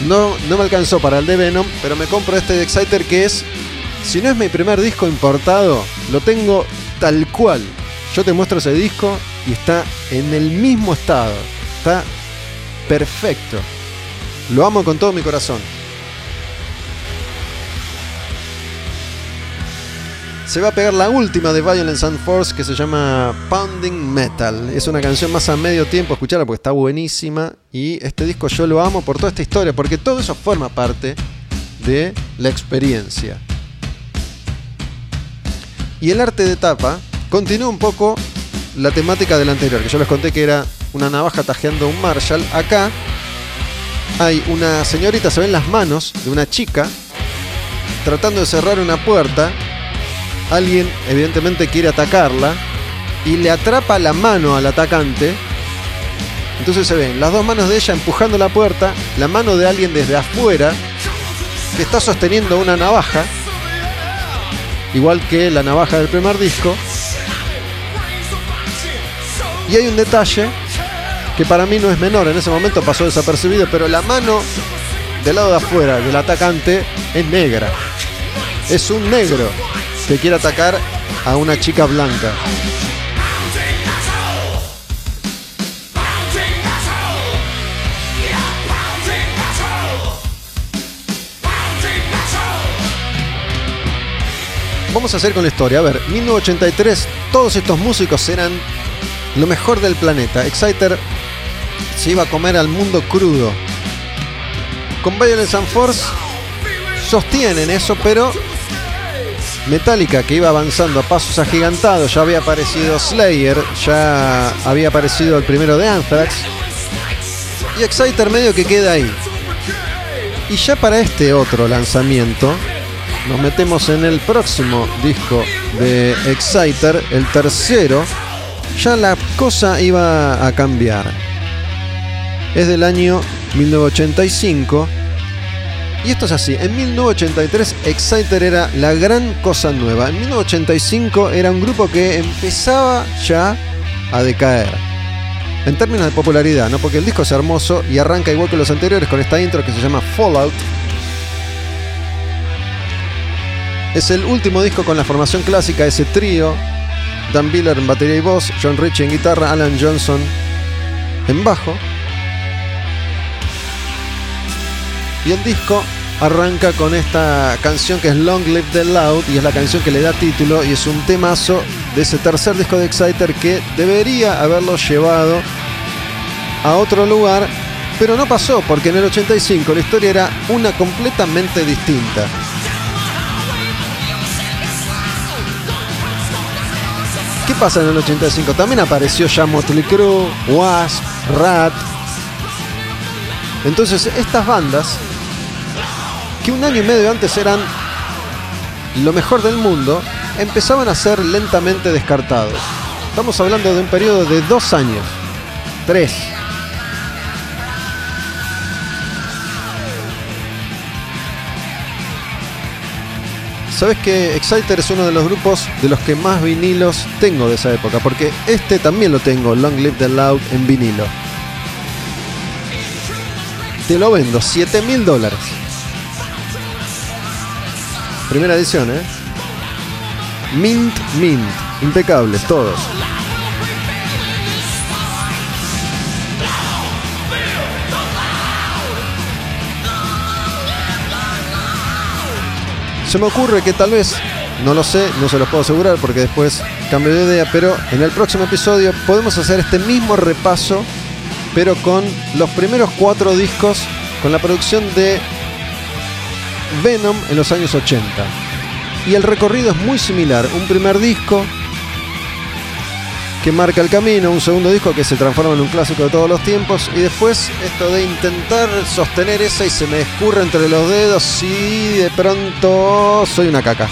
No, no me alcanzó para el de Venom, pero me compro este de Exciter que es, si no es mi primer disco importado, lo tengo tal cual. Yo te muestro ese disco y está en el mismo estado. Está perfecto. Lo amo con todo mi corazón. Se va a pegar la última de Violence and Force que se llama Pounding Metal. Es una canción más a medio tiempo, escucharla porque está buenísima. Y este disco yo lo amo por toda esta historia, porque todo eso forma parte de la experiencia. Y el arte de tapa continúa un poco la temática del anterior, que yo les conté que era una navaja tajeando un Marshall. Acá hay una señorita, se ven las manos de una chica tratando de cerrar una puerta. Alguien evidentemente quiere atacarla y le atrapa la mano al atacante. Entonces se ven las dos manos de ella empujando la puerta, la mano de alguien desde afuera que está sosteniendo una navaja, igual que la navaja del primer disco. Y hay un detalle que para mí no es menor, en ese momento pasó desapercibido, pero la mano del lado de afuera del atacante es negra. Es un negro que quiere atacar a una chica blanca. Vamos a hacer con la historia. A ver, 1983, todos estos músicos eran lo mejor del planeta. Exciter se iba a comer al mundo crudo. Con Violence and Force sostienen eso, pero Metallica, que iba avanzando a pasos agigantados, ya había aparecido Slayer, ya había aparecido el primero de Anthrax, y Exciter medio que queda ahí. Y ya para este otro lanzamiento, nos metemos en el próximo disco de Exciter, el tercero, ya la cosa iba a cambiar. Es del año 1985. Y esto es así, en 1983 Exciter era la gran cosa nueva. En 1985 era un grupo que empezaba ya a decaer. En términos de popularidad, ¿no? Porque el disco es hermoso y arranca igual que los anteriores con esta intro que se llama Fallout. Es el último disco con la formación clásica, ese trío. Dan Biller en batería y voz, John Ritchie en guitarra, Alan Johnson en bajo. Y el disco arranca con esta canción que es Long Live the Loud y es la canción que le da título y es un temazo de ese tercer disco de Exciter que debería haberlo llevado a otro lugar Pero no pasó, porque en el 85 la historia era una completamente distinta. ¿Qué pasa en el 85? También apareció ya Motley Crue, Wasp, Rat. Entonces estas bandas, que un año y medio antes eran lo mejor del mundo, empezaban a ser lentamente descartados. Estamos hablando de un periodo de dos años, tres. Sabes que Exciter es uno de los grupos de los que más vinilos tengo de esa época, porque este también lo tengo, Long Live the Loud, en vinilo. Te lo vendo, 7 mil dólares. Primera edición, ¿eh? Mint, mint. Impecables, todos. Se me ocurre que tal vez, no lo sé, no se los puedo asegurar porque después cambio de idea, pero en el próximo episodio podemos hacer este mismo repaso, pero con los primeros cuatro discos, con la producción de Venom en los años 80. Y el recorrido es muy similar. Un primer disco que marca el camino, un segundo disco que se transforma en un clásico de todos los tiempos y después esto de intentar sostener esa y se me escurre entre los dedos y de pronto soy una caca.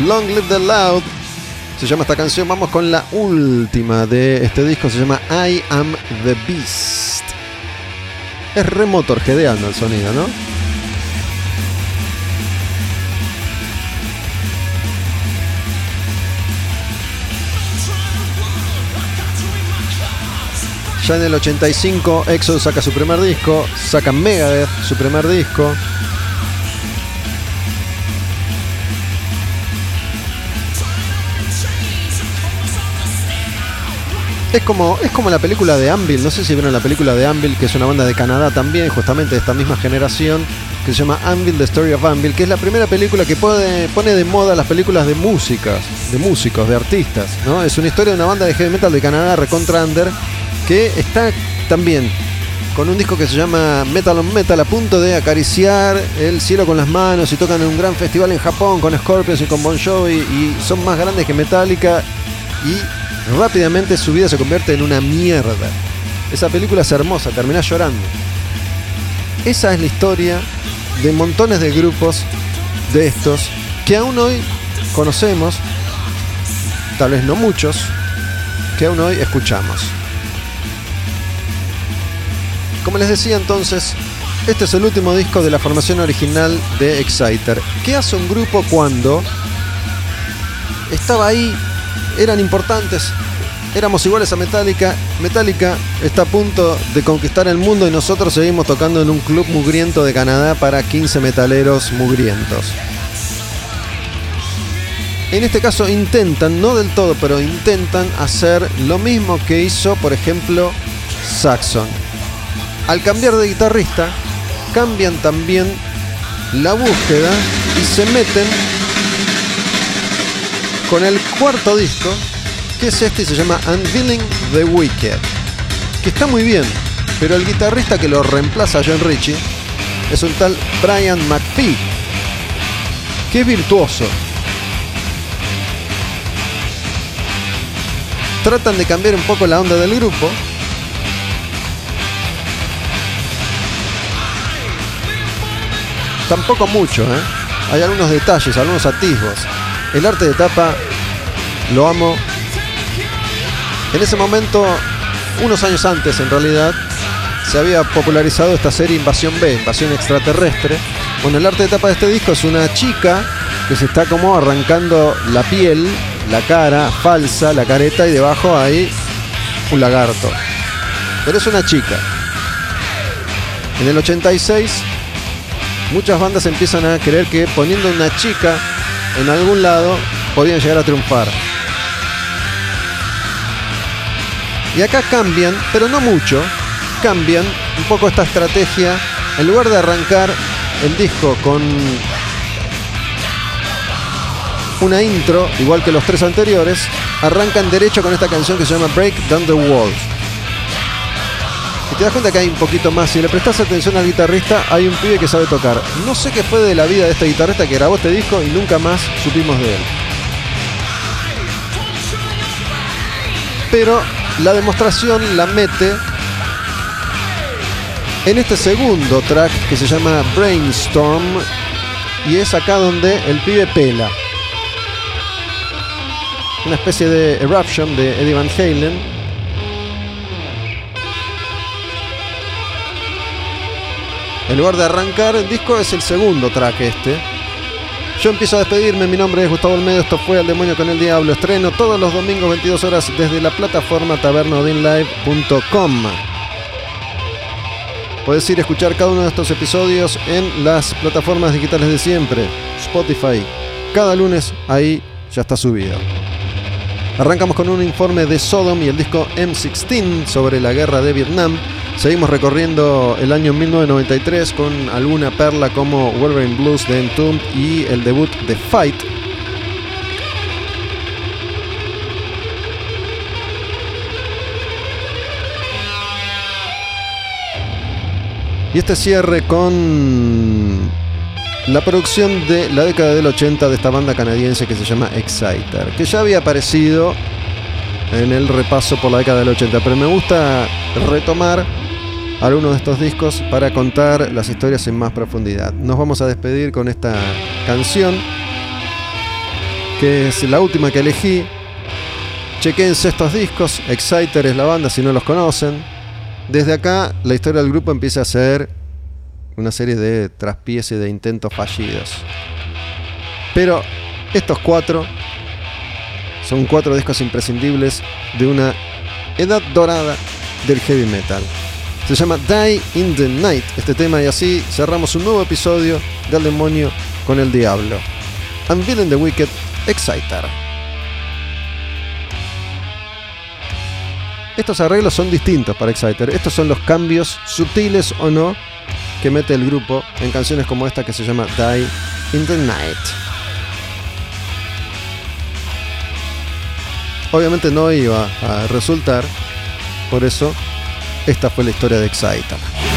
Long Live the Loud se llama esta canción. Vamos con la última de este disco. Se llama I Am the Beast. Es remotor gedeando el sonido, ¿no? Ya en el 85 Exodus saca su primer disco, saca Megadeth su primer disco. Es como, es como la película de Anvil, no sé si vieron la película de Anvil, que es una banda de Canadá también, justamente de esta misma generación, que se llama Anvil, The Story of Anvil, que es la primera película que pone, pone de moda las películas de música, de músicos, de artistas, ¿no? Es una historia de una banda de heavy metal de Canadá, recontra under, que está también con un disco que se llama Metal on Metal a punto de acariciar el cielo con las manos y tocan en un gran festival en Japón con Scorpions y con Bon Jovi y son más grandes que Metallica y rápidamente su vida se convierte en una mierda. Esa película es hermosa, terminás llorando. Esa es la historia de montones de grupos de estos que aún hoy conocemos, tal vez no muchos, que aún hoy escuchamos. Como les decía entonces, este es el último disco de la formación original de Exciter. ¿Qué hace un grupo cuando estaba ahí, eran importantes, éramos iguales a Metallica? Metallica está a punto de conquistar el mundo y nosotros seguimos tocando en un club mugriento de Canadá para 15 metaleros mugrientos. En este caso intentan, no del todo, pero intentan hacer lo mismo que hizo, por ejemplo, Saxon al cambiar de guitarrista, cambian también la búsqueda y se meten con el cuarto disco, que es este y se llama Unveiling the Wicked, que está muy bien, pero el guitarrista que lo reemplaza a John Ritchie es un tal Brian McPhee, que es virtuoso. Tratan de cambiar un poco la onda del grupo, Tampoco mucho, ¿eh? Hay algunos detalles, algunos atisbos. El arte de tapa lo amo. En ese momento, unos años antes en realidad, se había popularizado esta serie Invasión B, Invasión Extraterrestre. Bueno, el arte de tapa de este disco es una chica que se está como arrancando la piel, la cara falsa, la careta y debajo hay un lagarto. Pero es una chica. En el 86 muchas bandas empiezan a creer que poniendo una chica en algún lado podían llegar a triunfar. Y acá cambian, pero no mucho, cambian un poco esta estrategia. En lugar de arrancar el disco con una intro, igual que los tres anteriores, arrancan derecho con esta canción que se llama Break Down the Walls. Te das cuenta que hay un poquito más. Si le prestas atención al guitarrista, hay un pibe que sabe tocar. No sé qué fue de la vida de este guitarrista que grabó este disco y nunca más supimos de él. Pero la demostración la mete en este segundo track que se llama Brainstorm y es acá donde el pibe pela. Una especie de eruption de Eddie Van Halen. En lugar de arrancar el disco es el segundo track este. Yo empiezo a despedirme, mi nombre es Gustavo Olmedo, esto fue El Demonio con el Diablo, estreno todos los domingos 22 horas desde la plataforma tabernodinlive.com. Puedes ir a escuchar cada uno de estos episodios en las plataformas digitales de siempre, Spotify. Cada lunes ahí ya está subido. Arrancamos con un informe de Sodom y el disco M16 sobre la guerra de Vietnam. Seguimos recorriendo el año 1993 con alguna perla como Wolverine Blues de Entombed y el debut de Fight. Y este cierre con la producción de la década del 80 de esta banda canadiense que se llama Exciter, que ya había aparecido en el repaso por la década del 80, pero me gusta retomar algunos de estos discos para contar las historias en más profundidad. Nos vamos a despedir con esta canción, que es la última que elegí. Chequense estos discos, Exciter es la banda si no los conocen. Desde acá la historia del grupo empieza a ser una serie de traspiés y de intentos fallidos. Pero estos cuatro son cuatro discos imprescindibles de una edad dorada del heavy metal. Se llama Die in the Night este tema y así cerramos un nuevo episodio del demonio con el diablo. Unveiling the Wicked Exciter. Estos arreglos son distintos para Exciter. Estos son los cambios sutiles o no que mete el grupo en canciones como esta que se llama Die in the Night. Obviamente no iba a resultar, por eso esta fue la historia de Exciter.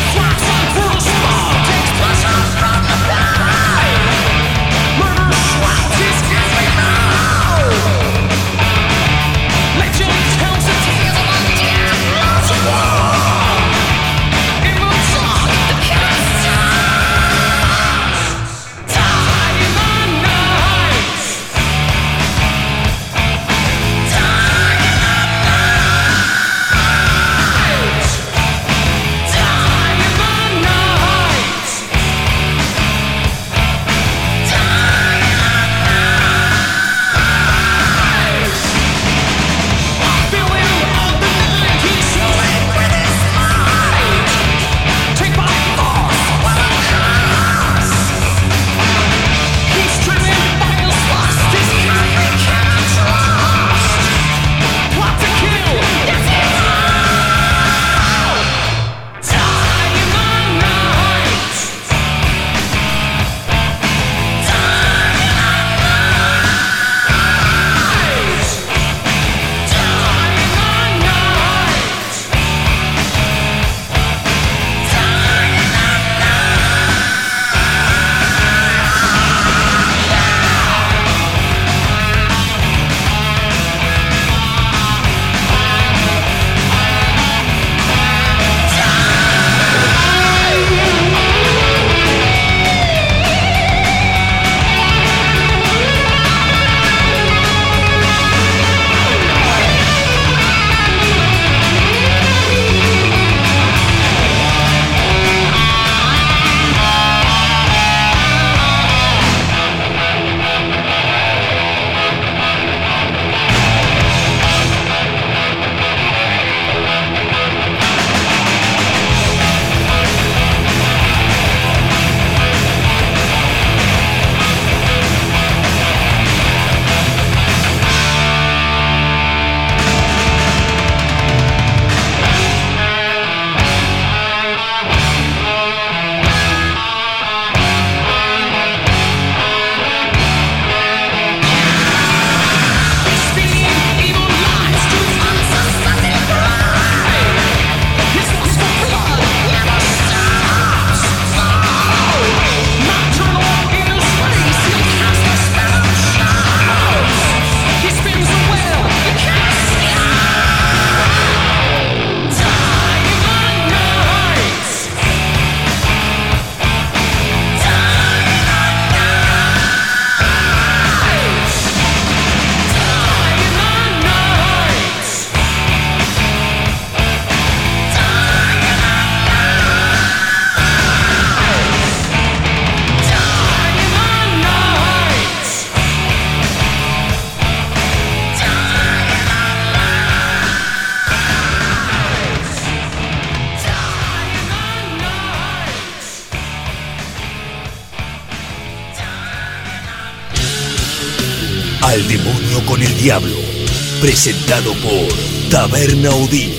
Presentado por Taberna Odín.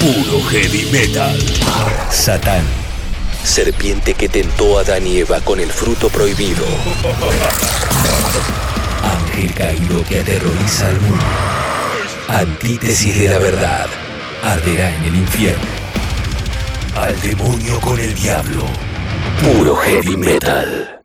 Puro heavy metal. Satán. Serpiente que tentó a Adán y Eva con el fruto prohibido. Ángel caído que aterroriza al mundo. Antítesis de la verdad. Arderá en el infierno. Al demonio con el diablo. Puro heavy metal.